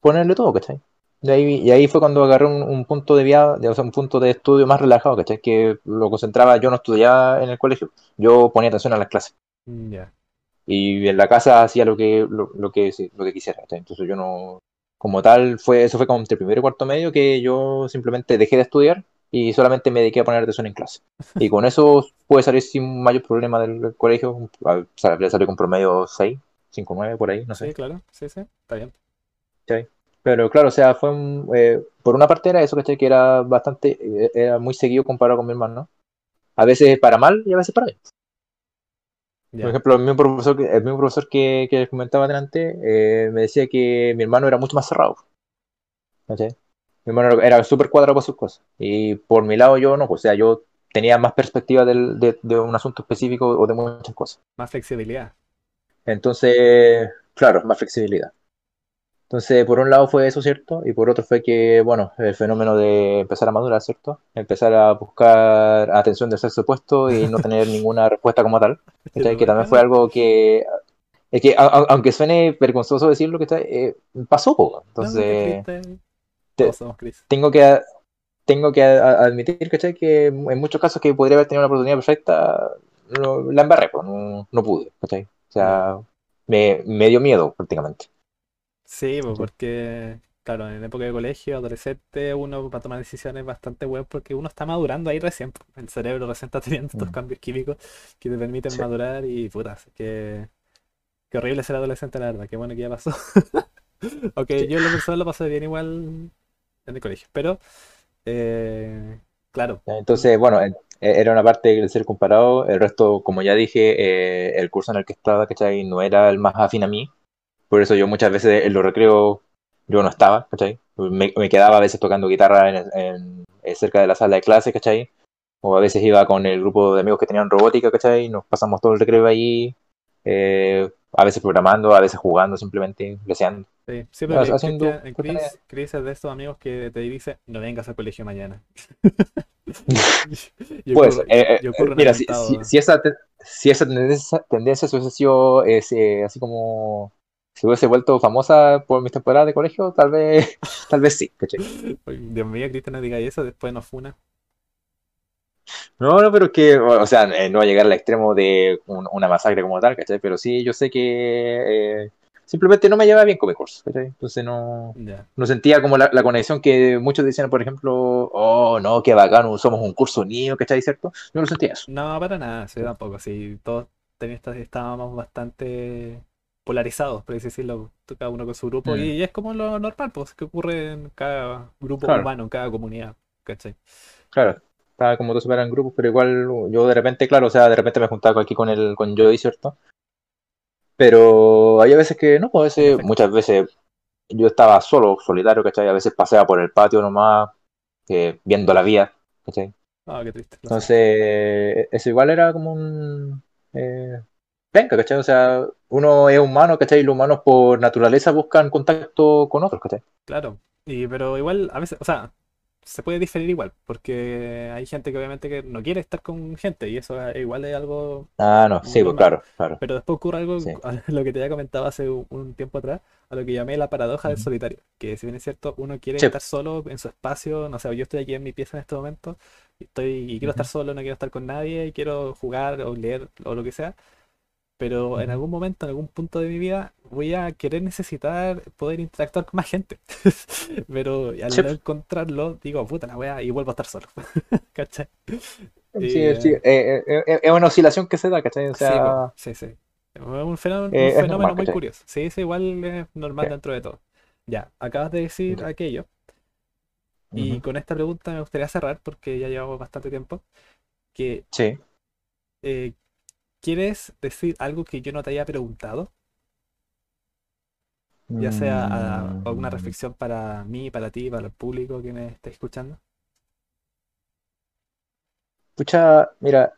ponerle todo, ¿cachai? De ahí, y ahí fue cuando agarré un, un punto de via- de, o sea, un punto de estudio más relajado, ¿cachai? Que lo concentraba, yo no estudiaba en el colegio, yo ponía atención a las clases. Ya, Y en la casa hacía lo que, lo, lo que, sí, lo que quisiera. Entonces yo no, como tal, fue, eso fue como entre primero y cuarto medio que yo simplemente dejé de estudiar y solamente me dediqué a poner atención en clase. Y con eso pude salir sin mayor problema del, colegio, a- o sea, habría salido con promedio 6, 5, 9, por ahí, no sí, sé. claro, sí, sí, está bien. ¿cachai? Pero claro, o sea, fue un, eh, por una parte era eso, ¿cachai? Que era bastante, eh, era muy seguido comparado con mi hermano. A veces para mal y a veces para bien. Por ejemplo, el mismo profesor, que- el mismo profesor que, comentaba delante eh, me decía que mi hermano era mucho más cerrado. ¿cachai? Mi hermano era súper cuadrado para sus cosas. Y por mi lado yo no, pues, o sea, yo tenía más perspectiva del- de, de un asunto específico o de muchas cosas. más flexibilidad. Entonces, claro, más flexibilidad. Entonces, por un lado fue eso, ¿cierto? Y por otro fue que, bueno, el fenómeno de empezar a madurar, ¿cierto? Empezar a buscar atención del sexo opuesto y no tener ninguna respuesta como tal. ¿cachai? Que también fue algo que, es que a- a- aunque suene vergonzoso decirlo, que pasó, po. No, entonces te- tengo que tengo que admitir, ¿cachai? Que en muchos casos que podría haber tenido una oportunidad perfecta, no- la embarré, pues, no, no pude, ¿cachai? O sea, me, me dio miedo prácticamente. Sí, pues, porque, claro, en época de colegio, adolescente, uno va a tomar decisiones bastante buenas porque uno está madurando ahí recién. El cerebro recién está teniendo estos Mm. cambios químicos que te permiten Sí. madurar y putas, que qué horrible ser adolescente, la verdad. Qué bueno que ya pasó. Ok, Sí. yo en lo personal lo pasé bien igual en el colegio, pero, eh, claro. Entonces, bueno, eh, era una parte del ser comparado, el resto, como ya dije, eh, el curso en el que estaba, ¿cachai? No era el más afín a mí, por eso yo muchas veces en los recreos yo no estaba, ¿cachai? Me, me quedaba a veces tocando guitarra en, en- eh, cerca de la sala de clase, ¿cachai? O a veces iba con el grupo de amigos que tenían robótica, ¿cachai? Nos pasamos todo el recreo ahí, eh, a veces programando, a veces jugando simplemente, leseando. sí, sí, pero haciendo eh, cuestiones- Chris, Chris es de estos amigos que te dice, no vengas al colegio mañana. Pues, eh, eh, mira, si, si- si esa, si esa tendencia, tendencia hubiese sido eh, así como se hubiese vuelto famosa por mis temporadas de colegio, tal vez, tal vez sí, ¿cachai? Ay, Dios mío, Cristian, no diga eso, después nos funa. No, no, pero es que, o sea, eh, no va a llegar al extremo de un- una masacre como tal, ¿cachai? Pero sí, yo sé que eh, simplemente no me llevaba bien con mi curso, ¿cachai? Entonces no, no sentía como la, la conexión que muchos decían, por ejemplo, oh, no, qué bacano, somos un curso unido, ¿cachai? ¿Cierto? Yo no sentía eso. No, para nada, sí, tampoco. Sí, todos teníamos, estábamos bastante polarizados, por así decirlo, cada uno con su grupo. Mm. Y es como lo normal, pues, que ocurre en cada grupo Claro. humano, en cada comunidad, ¿cachai? Claro, estaba como todos eran grupos, pero igual yo de repente, claro, o sea, de repente me juntaba aquí con el, con Joey, ¿cierto? Pero hay veces que no, pues a veces, Perfecto. muchas veces yo estaba solo, solitario, ¿cachai? A veces paseaba por el patio nomás, eh, viendo la vía, ¿cachai? Ah, qué triste. Entonces, eso igual era como un... Eh, venga, ¿cachai? O sea, uno es humano, ¿cachai? Y los humanos por naturaleza buscan contacto con otros, ¿cachai? Claro, y, pero igual a veces, o sea, se puede diferir igual, porque hay gente que obviamente que no quiere estar con gente y eso igual es algo, Ah, no, sí, pues claro, claro. pero después ocurre algo, Sí. a lo que te había comentado hace un, tiempo atrás, a lo que llamé la paradoja del solitario, que si bien es cierto, uno quiere Sí. estar solo en su espacio, no sé, yo estoy aquí en mi pieza en este momento, y estoy, y quiero estar solo, no quiero estar con nadie, y quiero jugar o leer o lo que sea, pero en algún momento, en algún punto de mi vida, voy a querer necesitar poder interactuar con más gente. Pero al Sí. no encontrarlo, digo, puta la wea, y vuelvo a estar solo. ¿Cachai? Sí, Eh, sí, eh, eh, es una oscilación que se da, ¿cachai? O sí, sea, sí, sí. Es un fenómeno, un es fenómeno normal, muy ¿cachai? curioso. Sí, sí, igual es normal dentro de todo. Ya, acabas de decir aquello, y con esta pregunta me gustaría cerrar, porque ya llevamos bastante tiempo, que Sí. eh, ¿quieres decir algo que yo no te haya preguntado? ya sea a- Mm, alguna reflexión para mí, para ti, para el público que me esté escuchando. Pucha, mira,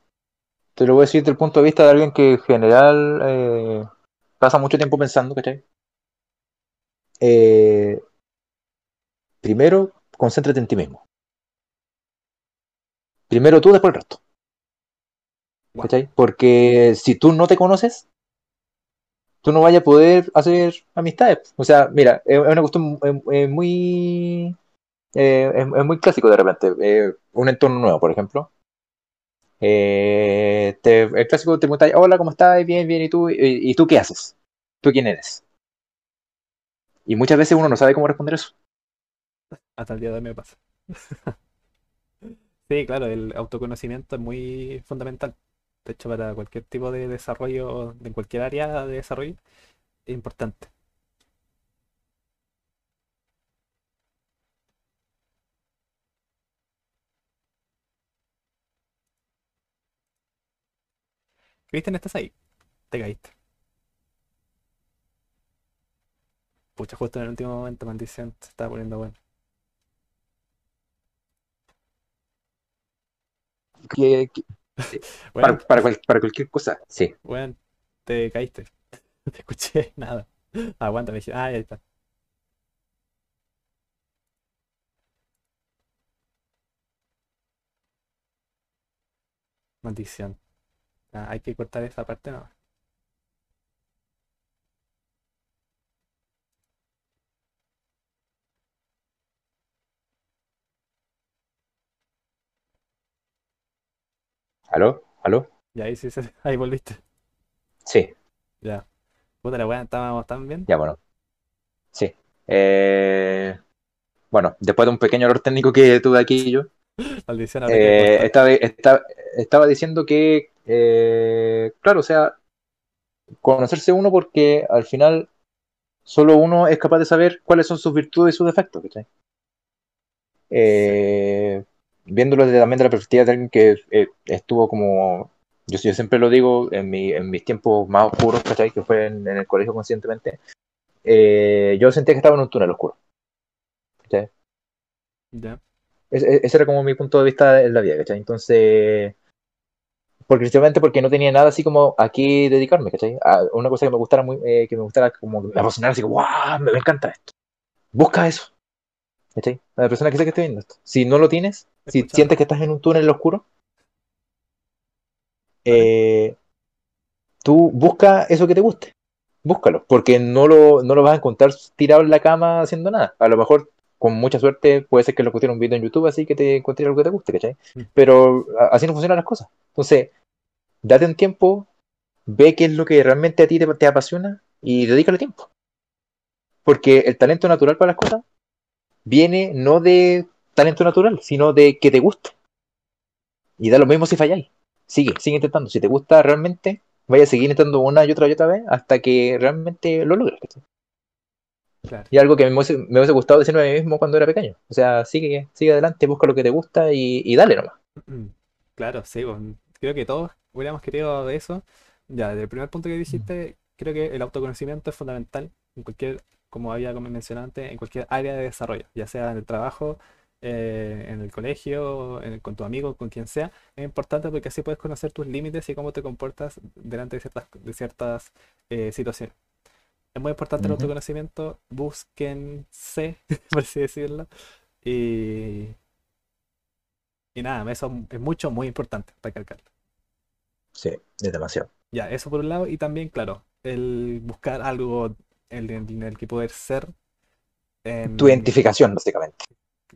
te lo voy a decir desde el punto de vista de alguien que en general eh, pasa mucho tiempo pensando, ¿cachai? Eh, primero, concéntrate en ti mismo. Primero tú, después el resto. ¿Cachai? Porque si tú no te conoces, tú no vayas a poder hacer amistades. O sea, mira, es una cuestión muy... eh, es, es muy clásico de repente. eh, un entorno nuevo, por ejemplo. Eh, te- el clásico te pregunta, hola, ¿cómo estás? Bien, bien, ¿y tú? ¿Y, y tú qué haces? ¿Tú quién eres? Y muchas veces uno no sabe cómo responder eso. Hasta el día de hoy me pasa. Sí, claro, el autoconocimiento es muy fundamental. De hecho, para cualquier tipo de desarrollo, de cualquier área de desarrollo, es importante. Cristian, ¿estás ahí? Te caíste. Pucha, justo en el último momento, maldición, se estaba poniendo bueno. Que- Bueno, para, para cual- para cualquier cosa, sí. bueno, te caíste. No te escuché nada. Aguanta, me. Ah, ahí está. Maldición. Ah, hay que cortar esa parte, no. ¿Aló? ¿Aló? Y ahí sí, ahí volviste. Sí, Ya. Puta la weá, estábamos tan bien. ya bueno. Sí. Eh, bueno, después de un pequeño error técnico que tuve aquí yo, hay que eh, cortar. estaba, estaba, estaba diciendo que, eh, claro, o sea, conocerse uno porque al final solo uno es capaz de saber cuáles son sus virtudes y sus defectos, ¿cachai? Eh, viéndolo desde, también de la perspectiva de alguien que eh, estuvo como, yo, yo siempre lo digo, en, mi, en mis tiempos más oscuros, ¿cachai? Que fue en, en el colegio conscientemente, eh, yo sentía que estaba en un túnel oscuro. ¿cachai? Ya. Ese, ese era como mi punto de vista en la vida, ¿cachai? Entonces, porque principalmente porque no tenía nada así como a qué dedicarme, ¿cachai? A una cosa que me gustara muy, eh, que me gustara como me apasionara así como, ¡guau! Me, me encanta esto. Busca eso. ¿Cachai? A la persona que sea que esté viendo esto. Si no lo tienes, si sientes que estás en un túnel oscuro, Vale. eh, tú busca eso que te guste. Búscalo, porque no lo, no lo vas a encontrar tirado en la cama haciendo nada. A lo mejor, con mucha suerte, puede ser que lo encuentres un video en YouTube así que te encuentres algo que te guste, ¿cachai? Mm. Pero así no funcionan las cosas. Entonces, date un tiempo, ve qué es lo que realmente a ti te, te apasiona y dedícale tiempo. Porque el talento natural para las cosas viene no de talento natural, sino de que te guste. Y da lo mismo si falláis. Sigue, sigue intentando. Si te gusta realmente, vaya a seguir intentando una y otra y otra vez hasta que realmente lo logres. Y algo que me hubiese, me hubiese gustado decirme a mí mismo cuando era pequeño. O sea, sigue, sigue adelante, busca lo que te gusta y, y dale nomás. Claro, sí, pues, creo que todos hubiéramos querido eso. Ya, desde el primer punto que dijiste, creo que el autoconocimiento es fundamental en cualquier, como había mencionado antes, en cualquier área de desarrollo, ya sea en el trabajo, eh, en el colegio, en- con tu amigo, con quien sea. Es importante porque así puedes conocer tus límites y cómo te comportas delante de ciertas, de ciertas eh, situaciones. Es muy importante el autoconocimiento, búsquense, por así decirlo. Y, y nada, eso es mucho, muy importante recalcarlo. Sí, es demasiado. Ya, eso por un lado, y también, claro, el buscar algo el, en el que poder ser. Tu identificación, básicamente.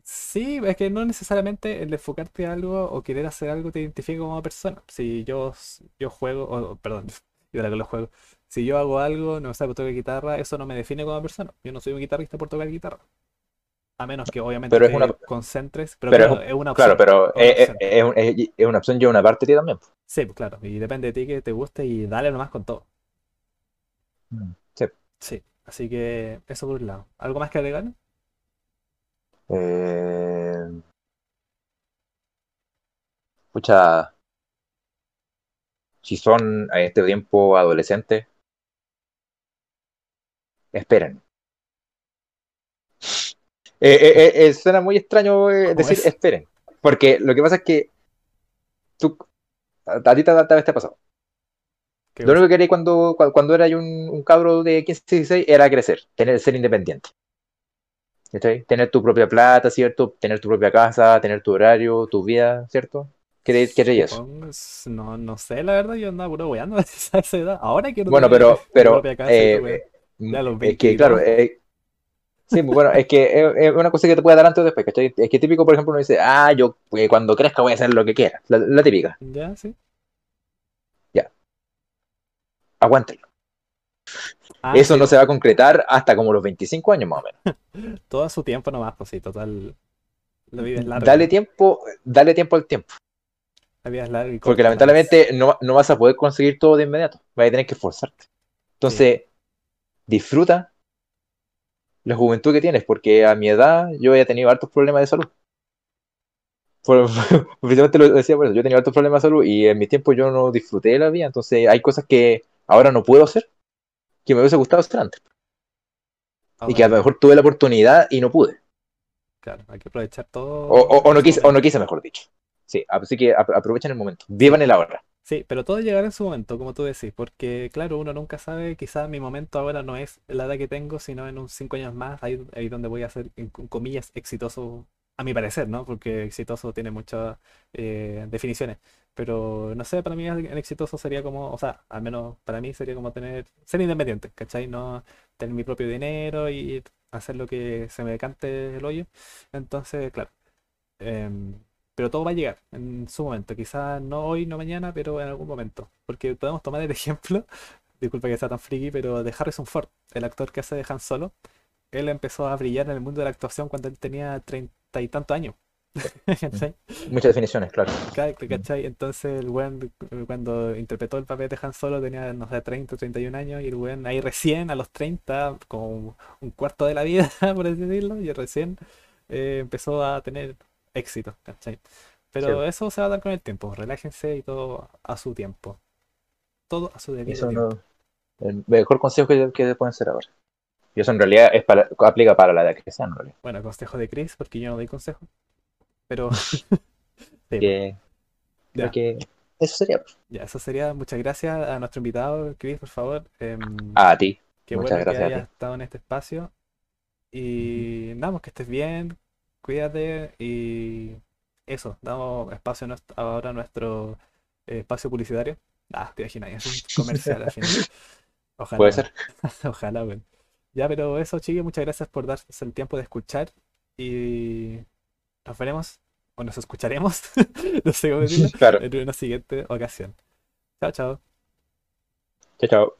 sí, es que no necesariamente el enfocarte a algo o querer hacer algo te identifica como persona. Si yo, yo juego, o perdón, yo ahora que lo juego, si yo hago algo, no sé, pues toco guitarra, eso no me define como persona. Yo no soy un guitarrista por tocar guitarra. A menos que obviamente Pero es te una- concentres, pero, pero es claro, un- es una opción. Claro, pero una es, es- opción. es es- es una opción y una parte de ti también. Sí, pues claro, y depende de ti que te guste y dale nomás con todo. Sí. Sí, así que eso por un lado. ¿Algo más que agregar? Eh, Escucha, si son a este tiempo adolescentes, esperen. Eh, eh, eh, eh, suena muy extraño eh, ¿Cómo decir es? esperen, porque lo que pasa es que tú, a, a ti tal vez te ha pasado. ¿Qué Lo único que quería cuando, cuando, era yo un, un cabro de 15, 16 era crecer, tener, ser independiente. Tener tu propia plata, ¿cierto? Tener tu propia casa, tener tu horario, tu vida, ¿cierto? ¿Qué quería eso? No, no sé, la verdad, yo andaba puro weando a esa edad. Ahora quiero Bueno, tener pero, pero propia casa eh. Ya a los es 20 que, claro, eh, sí, pues, bueno, es que es, es una cosa que te puede dar antes o después, ¿cachai? Es que típico, por ejemplo, uno dice, ah, yo eh, cuando crezca voy a hacer lo que quiera, la, la típica, Ya, sí. Aguántelo. Ah, Eso sí, no se va a concretar hasta como los 25 años más o menos. todo su tiempo nomás, pues sí, total. La vida es larga. Dale tiempo, dale tiempo al tiempo, La vida es larga y porque lamentablemente no, no vas a poder conseguir todo de inmediato, vas a tener que esforzarte. Entonces, disfruta la juventud que tienes, porque a mi edad yo había tenido hartos problemas de salud. Por- precisamente lo decía por eso, yo tenía hartos problemas de salud y en mi tiempo yo no disfruté de la vida, entonces hay cosas que ahora no puedo hacer, que me hubiese gustado hacer antes, y que a lo mejor tuve la oportunidad y no pude, claro, hay que aprovechar todo. o, o- o no quise, o no quise, mejor dicho. Sí, así que ap- aprovechen el momento, vivan el ahora. Sí, pero todo llegará en su momento, como tú decís, porque claro, uno nunca sabe, quizás mi momento ahora no es la edad que tengo, sino en unos cinco años más, ahí, ahí donde voy a ser, en com- comillas, exitoso, a mi parecer, ¿no? Porque exitoso tiene muchas eh, definiciones, pero no sé, para mí el exitoso sería como, o sea, al menos para mí sería como tener, ser independiente, ¿cachai? No tener mi propio dinero y hacer lo que se me cante el hoyo. Entonces, claro. em, pero todo va a llegar en su momento. Quizás no hoy, no mañana, pero en algún momento. Porque podemos tomar el ejemplo, disculpa que sea tan friki, pero de Harrison Ford, el actor que hace de Han Solo. Él empezó a brillar en el mundo de la actuación cuando él tenía treinta y tantos años. ¿Cachai? Muchas definiciones, claro. Ca- ¿Cachai? Entonces el weón cuando interpretó el papel de Han Solo tenía, no sé, 30 o 31 años y el weón ahí recién a los 30, como un cuarto de la vida, por así decirlo, y recién eh, empezó a tener éxito, ¿cachai? Pero Sí. eso se va a dar con el tiempo, relájense y todo a su tiempo. Todo a su debido Eso tiempo. no, el mejor consejo que, que pueden ser ahora. Y eso en realidad es para, aplica para la edad que sea, en realidad. Bueno, consejo de Chris, porque yo no doy consejo. Pero sí, Que, creo que eso sería. ya, eso sería. Muchas gracias a nuestro invitado, Chris, por favor. Em, A ti. Qué Muchas bueno que gracias a hayas estado en este espacio. Y nada, pues que estés bien, cuídate y eso, damos espacio a nuestro- ahora a nuestro eh, espacio publicitario. Ah, te imaginas, es un comercial al final. Ojalá, Puede ser. Ojalá, weón. Ya, pero eso, chicos, muchas gracias por darse el tiempo de escuchar y nos veremos o nos escucharemos, no sé cómo decirlo, Claro. en una siguiente ocasión. Chao, chao. Chao, chao.